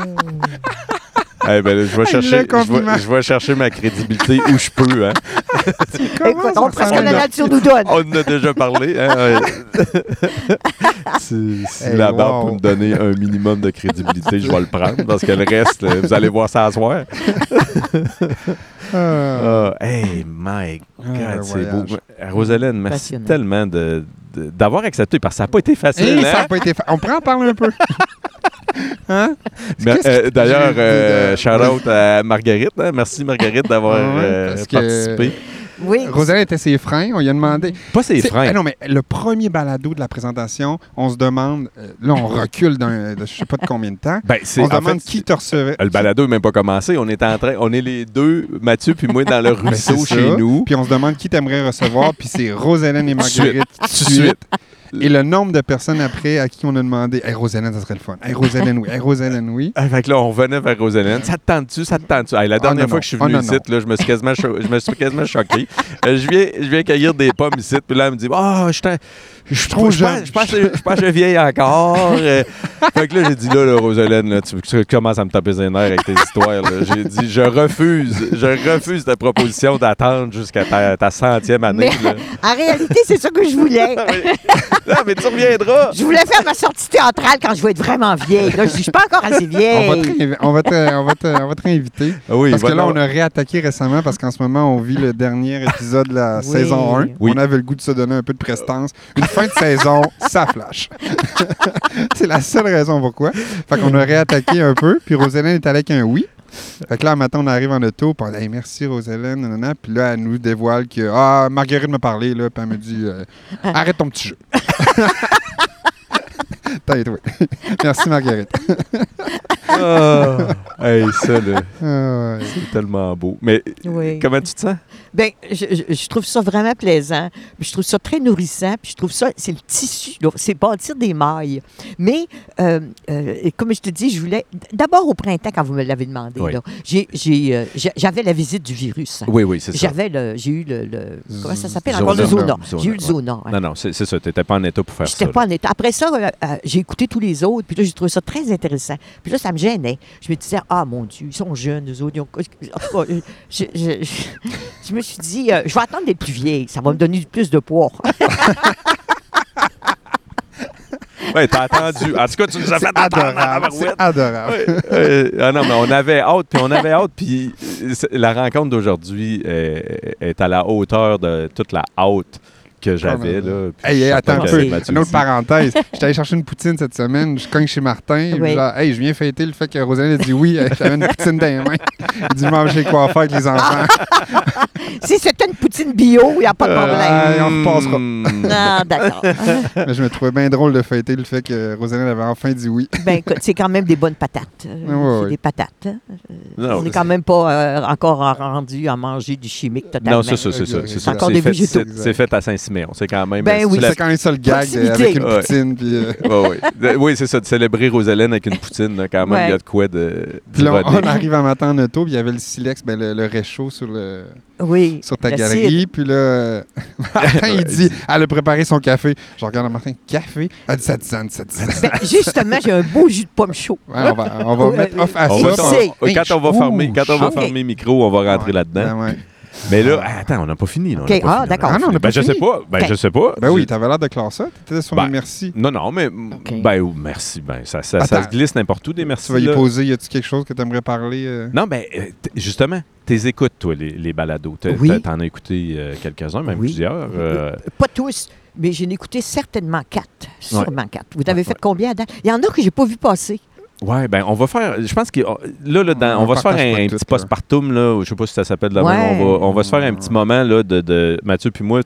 Eh ben, je, vais chercher, je, compliment. vais, je vais chercher ma crédibilité où je peux. Hein. Écoute, on que la a- nature nous donne. On en a déjà parlé. hein, ouais. si si Hey, la barbe wow. peut me donner un minimum de crédibilité, je vais le prendre parce que le reste, euh, vous allez voir ça à soir. Ah. Ah, hey, my God, c'est beau. Euh, Rosalène, merci tellement de- de- d'avoir accepté parce que ça n'a pas été facile. Hey, ça hein? a pas été fa- On prend en parler un peu. Hein? Qu'est-ce euh, D'ailleurs, euh, shout-out à Marguerite. hein. Merci Marguerite d'avoir Ouais, euh, que- participé. Oui. Rosalie était ses freins, on lui a demandé. Pas ses freins. Ah non, mais le premier balado de la présentation, on se demande, euh, là, on recule d'un, de je sais pas de combien de temps. Ben, On se en demande fait, qui te recevait. Le balado n'est même pas commencé. On est en train, on est les deux, Mathieu puis moi, dans le Ben, ruisseau chez ça. nous. Puis on se demande qui t'aimerais recevoir, puis c'est Rosalène et Marguerite Tout de suite. Et le nombre de personnes après à qui on a demandé Hey Rosalène, ça serait le fun. Hey Rosalène, oui. Hey Rosalène, oui. Ah, fait que là, on revenait vers Rosalène. Ça te tente-tu? Ça te tente-tu? Hey, la dernière non, fois non. que je suis Ah, venu non, ici, là, je me suis quasiment, je me suis quasiment choqué. Euh, je, viens, je viens cueillir des pommes ici, puis là, elle me dit Ah, je t'en- je suis trop jeune. Je pense que je pense que je vieille encore. Euh, fait que là, j'ai dit Là, là Rosalène, là, tu, tu commences à me taper les nerfs avec tes histoires. J'ai dit Je refuse, je refuse ta proposition d'attendre jusqu'à ta, ta centième année. Mais- là. En réalité, c'est ça que je voulais. non, mais tu reviendras. Je voulais faire ma sortie théâtrale quand je vais être vraiment vieille. Là, je dis, je suis pas encore assez vieille. on va te, on va te, on va te réinviter. Ah oui, Parce que là, on a réattaqué récemment parce qu'en ce moment, on vit le dernier épisode de la Oui. saison 1. Oui. On avait le goût de se donner un peu de prestance. Une fin de saison, ça flash. c'est la seule raison pourquoi. Fait qu'on a réattaqué un peu, puis Rosalène est allée avec un oui. Fait que là, maintenant, on arrive en auto, puis on dit Hey, merci Rosalène, nanana. Puis là, elle nous dévoile que Ah, Marguerite m'a parlé, là, puis elle me dit euh, Arrête ton petit jeu. T'as été, oui. Merci Marguerite. Ah, hey, ça, là, Ah, ouais. c'est tellement beau. Mais Oui. comment tu te sens? Ben, je, je- je trouve ça vraiment plaisant. Je trouve ça très nourrissant. Puis je trouve ça, c'est le tissu. C'est bâtir des mailles. Mais, euh, euh, comme je te dis, je voulais. D'abord au printemps, quand vous me l'avez demandé, Oui. euh, j'avais la visite du virus. Oui, oui, c'est ça. J'avais le, j'ai eu le, le- comment ça s'appelle? Encore le zona. J'ai eu le ouais. zona. hein. Non, non, c'est ça. Tu n'étais pas en état pour faire ça. J'étais pas en état. Après ça, euh, euh, j'ai écouté tous les autres, puis là, j'ai trouvé ça très intéressant. Puis là, ça me gênait. Je me disais, ah mon Dieu, ils sont jeunes, eux autres. ils ont- je, je- je- je me suis dit, euh, je vais attendre d'être plus vieille. Ça va me donner plus de poids. Oui, t'as attendu. En tout cas, tu nous as fait C'est adorable. C'est tabarouette. adorable. Ouais, euh, ah non, mais on avait hâte, puis on avait hâte, puis euh, c'est- la rencontre d'aujourd'hui euh, est à la hauteur de toute la hâte que j'avais. là. Puis Hey, attends un peu. Une autre parenthèse. J'étais allé chercher une poutine cette semaine. Je cogne chez Martin. Oui. Genre, hey, je viens fêter le fait que Rosalie a dit oui. euh, J'avais une poutine dans les mains. Il dit manger quoi faire avec les enfants. si c'était une poutine bio, il n'y a pas de Euh, problème. on repassera. Hmm. Ah, d'accord. Mais je me trouvais bien drôle de fêter le fait que Rosalie avait enfin dit oui. ben, écoute, c'est quand même des bonnes patates. Euh, Ouais, des patates. hein. Non, On n'est quand même pas euh, encore rendu à manger du chimique totalement. Non, c'est ça, c'est ça. c'est ça. Encore des fait- végétaux. c'est- fait à Saint-Siméon. C'est quand même. Ben oui. C'est quand même ça le gag euh, avec une Ouais. poutine. Puis, euh, Ouais, ouais. De- Oui, c'est ça, de célébrer Rosalène avec une poutine, là, quand même, Ouais. il y a de quoi de. puis là, on, on arrive un matin en auto. Puis il y avait le silex, ben, le, le réchaud sur, le, Oui. sur ta le galerie. Puis là, euh, Martin, il dit elle a préparé son café. Je regarde Martin café? Elle dit ça dit ça dit ça dit ça. Ben, justement, j'ai un beau jus de pomme chaud. Ouais, on va, on va mettre off à On ça. va on va Ouh, fermer, quand on va fermer le micro, on va rentrer Ouais. là-dedans. Mais là, ah, attends, on n'a pas fini. là, on pas ah, fini, d'accord. Ah non, on pas n'a pas fini. Ben, je sais pas. Ben, Ok. je sais pas. Ben oui, t'avais l'air de classer ça. T'étais sur Ben, les merci. Non, non, mais. Ok. Ben, merci. Ben, ça, ça, ça Attends. se glisse n'importe où, des merci. Tu vas y poser, y a-tu quelque chose que tu aimerais parler? euh? Non, ben, euh, t- justement, t'es écoutes, toi, les, les balados. Oui. T'en as écouté euh, quelques-uns, même Oui. plusieurs. euh, Pas tous, mais j'en ai écouté certainement quatre. Sûrement quatre. Vous avez Ouais, fait ouais. combien à date? Il y en a que j'ai pas vu passer. Ouais, ben, on va faire. Je pense que là, là dans- On on, va se faire un, petit là. postpartum, là. Je sais pas si ça s'appelle la Ouais. On va, on va se faire un petit moment, là, de, de Mathieu puis moi.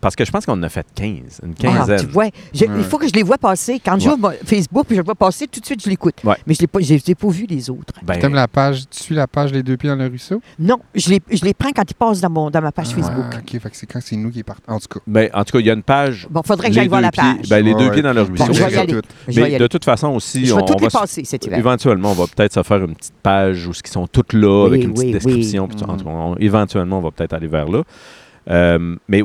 Parce que je pense qu'on en a fait 15, une Ah, quinzaine. tu vois, je- Ouais. il faut que je les vois passer. Quand Ouais. j'ouvre mon Facebook puis je le vois passer, tout de suite, je l'écoute. Ouais. Mais je ne les ai pas vus, les autres. Ben, T'aimes la page, tu suis la page Les Deux Pieds dans le ruisseau? Non, je les, je les prends quand ils passent dans, mon, dans ma page Facebook. Ah, OK, fait que c'est quand c'est nous qui partons. En tout cas. ben, en tout cas, il y a une page. Bon, faudrait que j'aille voir la pieds- page. ben, les deux Ouais, pieds dans le ouais. ruisseau. Bon, je vais y aller. tout. Je vais y Mais aller. de toute façon aussi, je on, vais toutes on va les se- passer cet hiver. éventuellement, on va peut-être se faire une petite page où ce qui sont toutes là, Oui, avec une petite oui, description. on- éventuellement, on va peut-être aller vers là. Euh, mais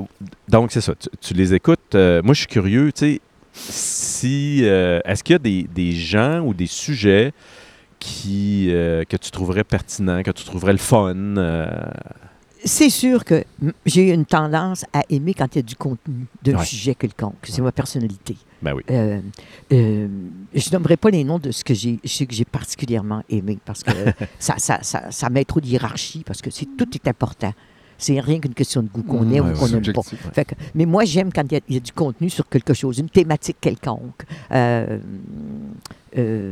donc, c'est ça. Tu, tu les écoutes. euh, moi, je suis curieux, tu sais, si. euh, Est-ce qu'il y a des, des gens ou des sujets qui, que tu trouverais pertinents, que tu trouverais le fun? C'est sûr que j'ai une tendance à aimer quand il y a du contenu d'un Ouais. sujet quelconque. C'est ma personnalité. ben oui. Euh, euh, je nommerai pas les noms de ce que j'ai, que j'ai particulièrement aimé parce que ça, ça, ça, ça met trop de hiérarchie parce que c'est, tout est important. C'est rien qu'une question de goût qu'on Mhm, aime ouais, ou qu'on n'aime pas. subjectif, Fait que- mais moi, j'aime quand il y, a- il y a du contenu sur quelque chose, une thématique quelconque. Euh, euh,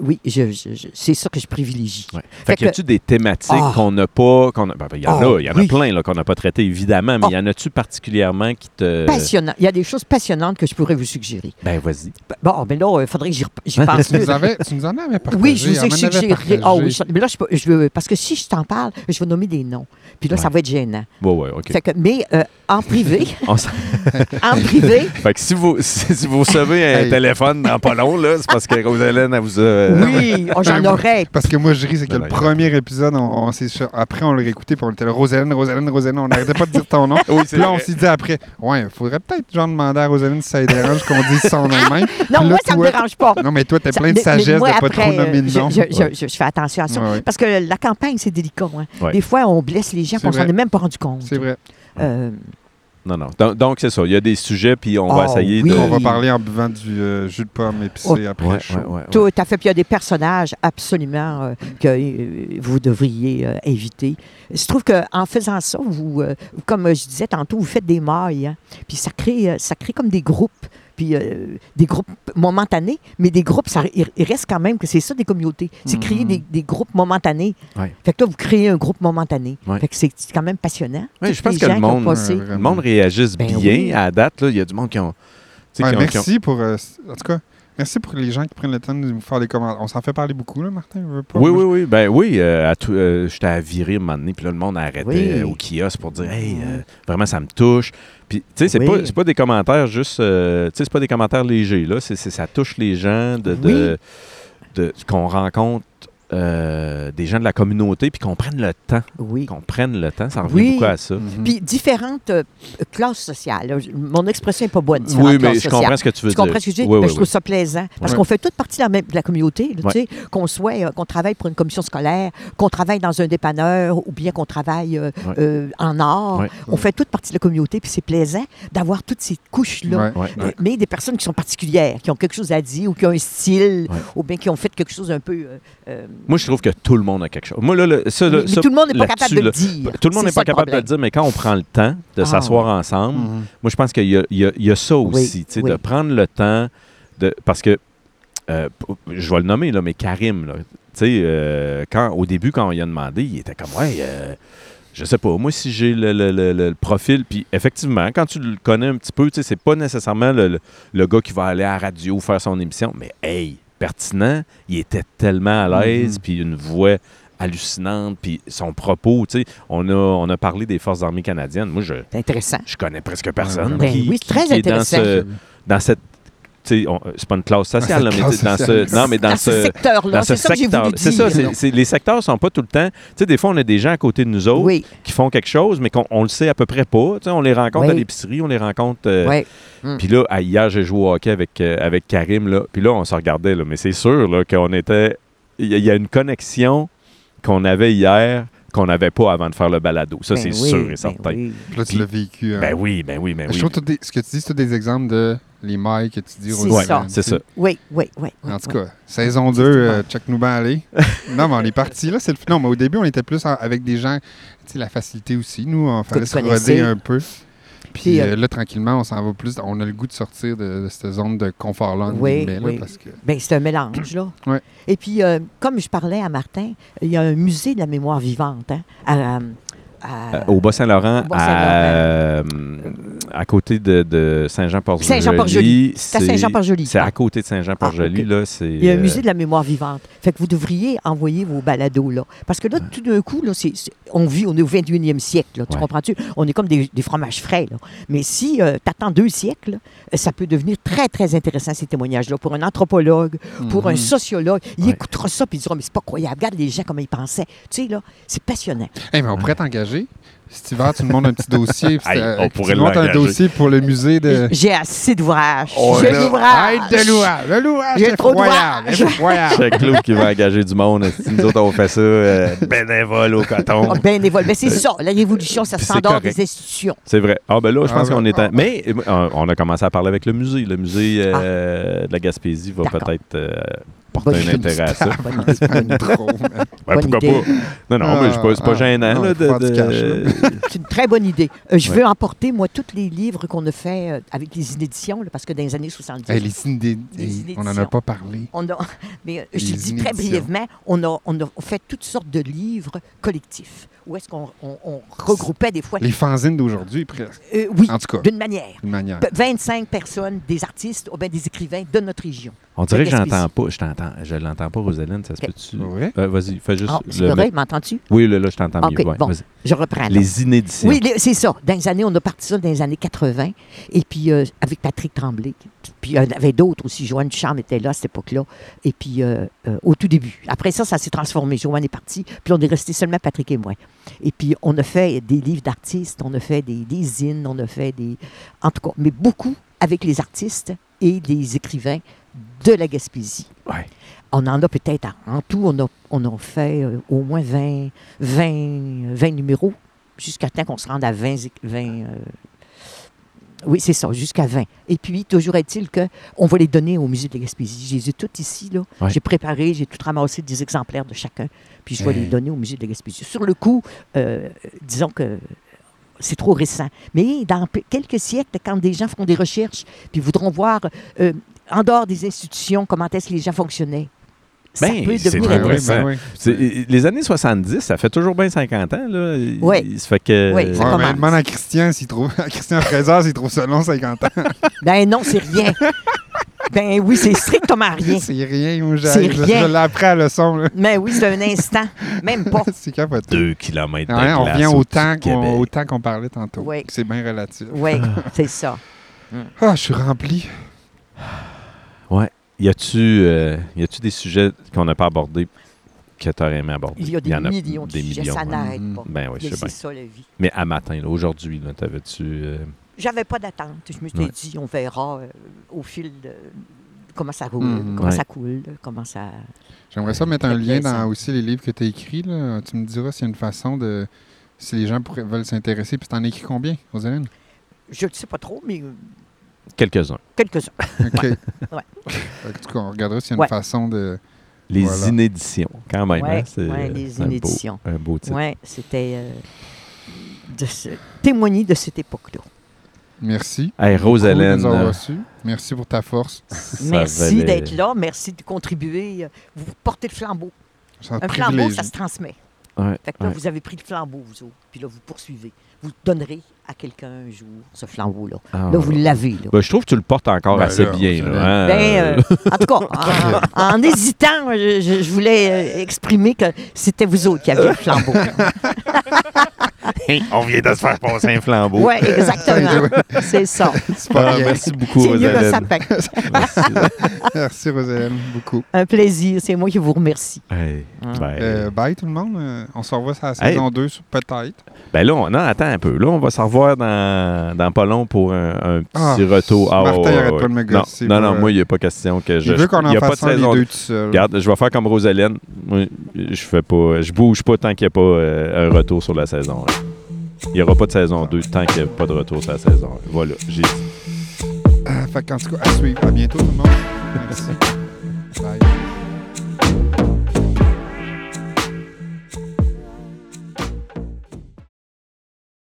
oui, je, je- je- c'est ça que je privilégie. Ouais. Fait Fait qu'il y que- a-tu des thématiques Ah. qu'on n'a pas. qu'on a- ben, ben, il y en Ah, a, il y en oui. a plein là, qu'on n'a pas traité, évidemment, mais Ah. il y en a-tu particulièrement qui te. Passionnant. Il y a des choses passionnantes que je pourrais vous suggérer. Ben, vas-y. Bon, ben là, il faudrait que j'y, j'y pense Tu nous, avais, tu nous en avais partagé. Oui, je vous ai suggéré. Ah oui, je- mais là, je, peux- je veux. Parce que si je t'en parle, je vais nommer des noms. Puis là, ça va être gênant. Ouais, ouais, OK. Fait que, mais euh, en privé, en privé, fait que si vous, si, si vous recevez un Hey. téléphone dans pas long, là, c'est parce que Rosalène, elle vous a. euh, oui, oh, j'en aurais. Parce que moi, je ris, c'est que le premier épisode, on, on s'est ch- après, on l'a réécouté, puis on était là, Rosaline, Rosaline, Rosaline, on n'arrêtait pas de dire ton nom. Oui, Puis là, on s'est dit après, ouais, il faudrait peut-être genre demander à Rosaline si ça lui dérange qu'on dise son nom même. Non, là, moi, ça me toi- dérange pas. Non, mais toi, t'as Ça- plein de mais- mais sagesse moi, de pas après, trop nommer de je- nom. Je, je- Ouais. je- je fais attention à ça. Ouais, ouais. Parce que la campagne, c'est délicat. hein. Ouais. Des fois, on blesse les gens, on s'en est même pas rendu compte. C'est vrai. Euh, Non, non. Donc, donc, c'est ça. Il y a des sujets, puis on va Oh, essayer oui. de. On va parler en buvant du euh, jus de pomme épicé Oh. après Ouais, chaud. ouais, ouais, ouais. Tout à fait. Puis il y a des personnages absolument euh, que euh, vous devriez euh, éviter. Je trouve qu'en faisant ça, vous, euh, comme je disais tantôt, vous faites des mailles. hein. Puis ça crée, ça crée comme des groupes. Puis euh, des groupes momentanés, mais des groupes, ça, il, il reste quand même que c'est ça des communautés. C'est Mhm. créer des, des groupes momentanés. Ouais. Fait que là, vous créez un groupe momentané. Ouais. Fait que c'est quand même passionnant. Ouais, je pense que le monde- Le monde réagisse Ben bien oui. à la date. là. Il y a du monde qui ont. tu sais, Ouais, qui ont- qui ont- merci pour. euh, en tout cas, merci pour les gens qui prennent le temps de nous faire des commentaires. On s'en fait parler beaucoup, là, Martin. pas. Oui, Moi, oui, oui. Ben oui, euh, à tout- euh, j'étais à virer un moment donné, puis là, le monde arrêtait Oui. euh, au kiosque pour dire Hey, euh, vraiment, ça me touche. Puis, tu sais, c'est Oui. pas, pas des commentaires juste. euh, tu sais, c'est pas des commentaires légers, là. C'est, c'est- ça touche les gens de, de, de- qu'on rencontre euh, des gens de la communauté, puis qu'on prenne le temps. Oui. Qu'on prenne le temps, ça revient Oui. beaucoup à ça. Mhm. Puis différentes euh, classes sociales. Mon expression n'est pas bonne. différentes Oui, mais classes je sociales. comprends ce que tu veux Tu dire. comprends ce que je dis? Oui, Ben, oui, je trouve oui. ça plaisant. Parce qu'on fait toute partie de la, même- de la communauté, tu sais, qu'on soit, euh, qu'on travaille pour une commission scolaire, qu'on travaille dans un dépanneur ou bien qu'on travaille euh, euh, en art. On fait toute partie de la communauté, puis c'est plaisant d'avoir toutes ces couches-là. Mais des personnes qui sont particulières, qui ont quelque chose à dire ou qui ont un style, ou bien qui ont fait quelque chose un peu. Moi, je trouve que tout le monde a quelque chose. Moi, là, le- ça, là, mais ça, tout le monde n'est pas capable de le dire. Tout le monde n'est pas capable de le dire, mais quand on prend le temps de Ah. s'asseoir ensemble, Mhm. moi, je pense qu'il y, y a- il y a ça aussi, oui. de prendre le temps de. Parce que, euh, je vais le nommer, là, mais Karim, là, euh, quand, au début, quand on lui a demandé, il était comme, ouais, euh, je sais pas, moi, si j'ai le, le- le- le profil, puis effectivement, quand tu le connais un petit peu, tu sais, c'est pas nécessairement le, le- le gars qui va aller à la radio faire son émission, mais hey, pertinent, il était tellement à l'aise, Mhm. puis une voix hallucinante, puis son propos, tu sais, on a, on a parlé des Forces armées canadiennes. Moi, je, C'est intéressant. je connais presque personne Ben qui, oui, c'est très qui est dans, intéressant. ce, dans cette. On- C'est pas une classe sociale, là, mais classe dans sociale. ce. Non, mais dans, Dans ce ce. secteur-là, Dans ce c'est ça secteur. c'est- les secteurs sont pas tout le temps. Tu sais, des fois, on a des gens à côté de nous autres Oui, qui font quelque chose, mais qu'on on le sait à peu près pas. Tu sais, on les rencontre Oui. à l'épicerie, on les rencontre. euh, oui. Puis là, à- hier, j'ai joué au hockey avec, euh, avec Karim. Là, puis là, on se regardait. Là, mais c'est sûr là, qu'on était. Il y, a- il y a une connexion qu'on avait hier qu'on n'avait pas avant de faire le balado. Ça, Ben c'est oui, sûr ben et certain. oui. Puis là, tu l'as vécu. hein. Ben oui, ben oui, ben Je oui. trouve que t'as des- ce que tu dis, c'est tous des exemples de les mailles que tu dis. Ça. tu C'est ça. Oui, oui, oui. En oui, tout oui. cas, saison 2, euh, check nous bien aller. non, mais on est parti là. C'est le... Non, mais au début, on était plus en- avec des gens, tu sais, la facilité aussi. Nous, on fallait se roder un peu. Puis euh, euh, là, tranquillement, on s'en va plus. On a le goût de sortir de, de cette zone de confort-là, Oui, là, parce que... Ben, c'est un mélange, là. Et puis, euh, comme je parlais à Martin, il y a un musée de la mémoire vivante hein, à, à- Euh, au Bas-Saint-Laurent, Au Bas-Saint-Laurent. à, euh, à côté de, de Saint-Jean-Port-Joli. Saint-Jean-Port-Joli. C'est à c'est- Saint-Jean-Port-Joli. C'est à côté de Saint-Jean-Port-Joli. Ah, ok. là, c'est, Il y a un euh, musée de la mémoire vivante. Fait que vous devriez envoyer vos balados là. Parce que là, tout d'un coup, là, on vit, on est au 21e siècle. là, tu Ouais. comprends-tu? On est comme des, des fromages frais. Là. Mais si tu attends deux siècles, ça peut devenir très, très intéressant, ces témoignages-là. Pour un anthropologue, pour un Mhm. sociologue, il Ouais. écoutera ça puis il dira Mais c'est pas croyable. Regarde les gens, comment ils pensaient. Tu sais, là, c'est passionnant. Hey, mais on pourrait t'engager. Cet hiver, tu nous montres un petit dossier. puis on euh, pourrait tu un l'engager. dossier pour le musée de... J'ai assez d'ouvrages. Oh, J'ai l'ouvrage. De l'ouvrage. Le louvrage, J'ai trop d'ouvrages. C'est Claude qui va engager du monde. Si nous autres, on fait ça euh, bénévole au coton? Ah, bénévole. Mais c'est ça, la révolution, ça Puis se c'est fait en dehors correct. des institutions. C'est vrai. Ah, ben là, je Ah, pense ben, qu'on est. en- ah. Mais euh, on a commencé à parler avec le musée. Le musée euh, de la Gaspésie va peut-être euh, porter Bonne un idée. intérêt à ça. Trop. Ouais, pourquoi idée. pas? Non, non, mais c'est pas, c'est pas Ah, gênant. non, là, de, cash, C'est une très bonne idée. Euh, je Ouais. veux emporter, moi, tous les livres qu'on a fait euh, avec les inéditions, là, parce que dans les années 70, Hey, les hey, on n'en a inéditions. pas parlé. on a, mais euh, je te Les dis très inéditions. brièvement, on a, on a fait toutes sortes de livres collectifs. Où est-ce qu'on on- on regroupait des fois. Les fanzines d'aujourd'hui, presque. Euh, oui, En tout cas, d'une manière. d'une manière. P- 25 personnes, des artistes ou bien des écrivains de notre région. On dirait que j'entends pas. Je t'entends. Je l'entends pas, Rosalind. Ça se peut-tu? Ouais? Euh, Vas-y, fais juste. Ah, c'est le- correct, m'entends-tu? Oui, là, là, je t'entends Ok, mieux. ouais, bon. Je reprends. là. Les inéditions. Oui, les- c'est ça. Dans les années, on a parti ça dans les années 80. Et puis, euh, avec Patrick Tremblay. Puis, il y en avait d'autres aussi. Joanne Ducharme était là à cette époque-là. Et puis, euh, euh, au tout début. Après ça, ça s'est transformé. Joanne est partie. Puis, on est resté seulement Patrick et moi. Et puis, on a fait des livres d'artistes, on a fait des, des zines, on a fait des. En tout cas, mais beaucoup avec les artistes et les écrivains de la Gaspésie. Ouais. On en a peut-être, en tout, on a, on a fait euh, au moins 20, 20, 20 numéros jusqu'à temps qu'on se rende à 20. éc- 20 euh, oui, c'est ça, jusqu'à 20. Et puis, toujours est-il qu'on va les donner au musée de la Gaspésie. Je les ai toutes ici, là. Ouais. J'ai préparé, j'ai tout ramassé des exemplaires de chacun, puis je vais Hey. les donner au musée de la Gaspésie. Sur le coup, euh, disons que c'est trop récent. Mais dans quelques siècles, quand des gens font des recherches, puis voudront voir, euh, en dehors des institutions, comment est-ce que les gens fonctionnaient, Ben, c'est ben oui. Les années 70, ça fait toujours bien 50 ans. Là. Ouais. Il se fait que. Ouais, ça Ouais, commence. mais demande à Christian s'il trouve. À Christian Fraser s'il trouve ça long 50 ans. Ben non, c'est rien. ben oui, c'est strictement rien. C'est rien, C'est je, rien. je l'ai appris à la leçon. Là. Mais oui, c'est un instant. Même pas. c'est capoté. Deux kilomètres de Ouais, on revient au temps qu'on au temps qu'on parlait tantôt. Ouais. C'est bien relatif. Oui, c'est ça. Ah, je suis rempli. Y a-tu euh, y a-tu des sujets qu'on n'a pas abordés que tu aurais aimé aborder? Il y a des en millions de des sujets, millions, ça n'arrête Mhm. pas. Ben oui, c'est ça la vie. Mais à matin, aujourd'hui, t'avais-tu. euh, J'avais pas d'attente. Je me suis Ouais. dit, on verra euh, au fil de comment ça roule, Mhm. comment Ouais. ça coule, comment ça. J'aimerais ça mettre un lien plaisant. dans aussi les livres que tu as écrits. Là. Tu me diras s'il y a une façon de. Si les gens pourraient- veulent s'intéresser. Puis t'en as écrit combien, Rosaline? Je ne sais pas trop, mais euh, Quelques-uns. quelques-uns. OK. Ouais. En tout cas, on regardera s'il y a une Ouais. façon de. Les Voilà. inéditions, quand même. Hein, c'est, ouais, euh, les c'est un beau- inéditions. Un beau titre. Oui, c'était euh, de se- témoigner de cette époque-là. Merci. Hey, Beaucoup de Rosalène, nous avoir euh, reçus. Merci pour ta force. Merci d'être là, merci de contribuer. Vous portez le flambeau. Un, Un flambeau, ça se transmet. Ouais, Fait que là, ouais. vous avez pris le flambeau, vous autres. Puis là, vous poursuivez. Vous donnerez à quelqu'un un jour ce flambeau-là. Ah, Là, vous l'avez. Là. ben, je trouve que tu le portes encore Ben assez là, bien. Là, hein, Ben, euh, en tout cas, en, en hésitant, je, je- je voulais euh, exprimer que c'était vous autres qui aviez le flambeau. on vient de se faire passer un flambeau. Oui, exactement. C'est ça. C'est pas Ah, bien. merci beaucoup, C'est mieux le Rosalène. sapin. Merci. Merci, Rosalène. Beaucoup. Un plaisir. C'est moi qui vous remercie. Hey, Hein. ben, Euh, bye, tout le monde. Euh, on se revoit sur la Hey. saison 2, sur- peut-être. ben là, on, non, attends un peu. Là, on va se revoir dans, dans pas long pour un, un petit Ah, retour. Martin, pas de me Non, gosser non, euh, moi, il n'y a pas question que je. Je veux qu'on en fasse un les saison deux tout seul. Regarde, je vais faire comme Rosalène. Je fais pas, je bouge pas tant qu'il n'y a pas euh, un retour sur la saison. un. Il n'y aura pas de saison 2 tant qu'il n'y a pas de retour sur la saison 1. Voilà, j'ai dit. Euh, fait en tout cas, à suivre. À bientôt, tout le monde. Merci. Bye.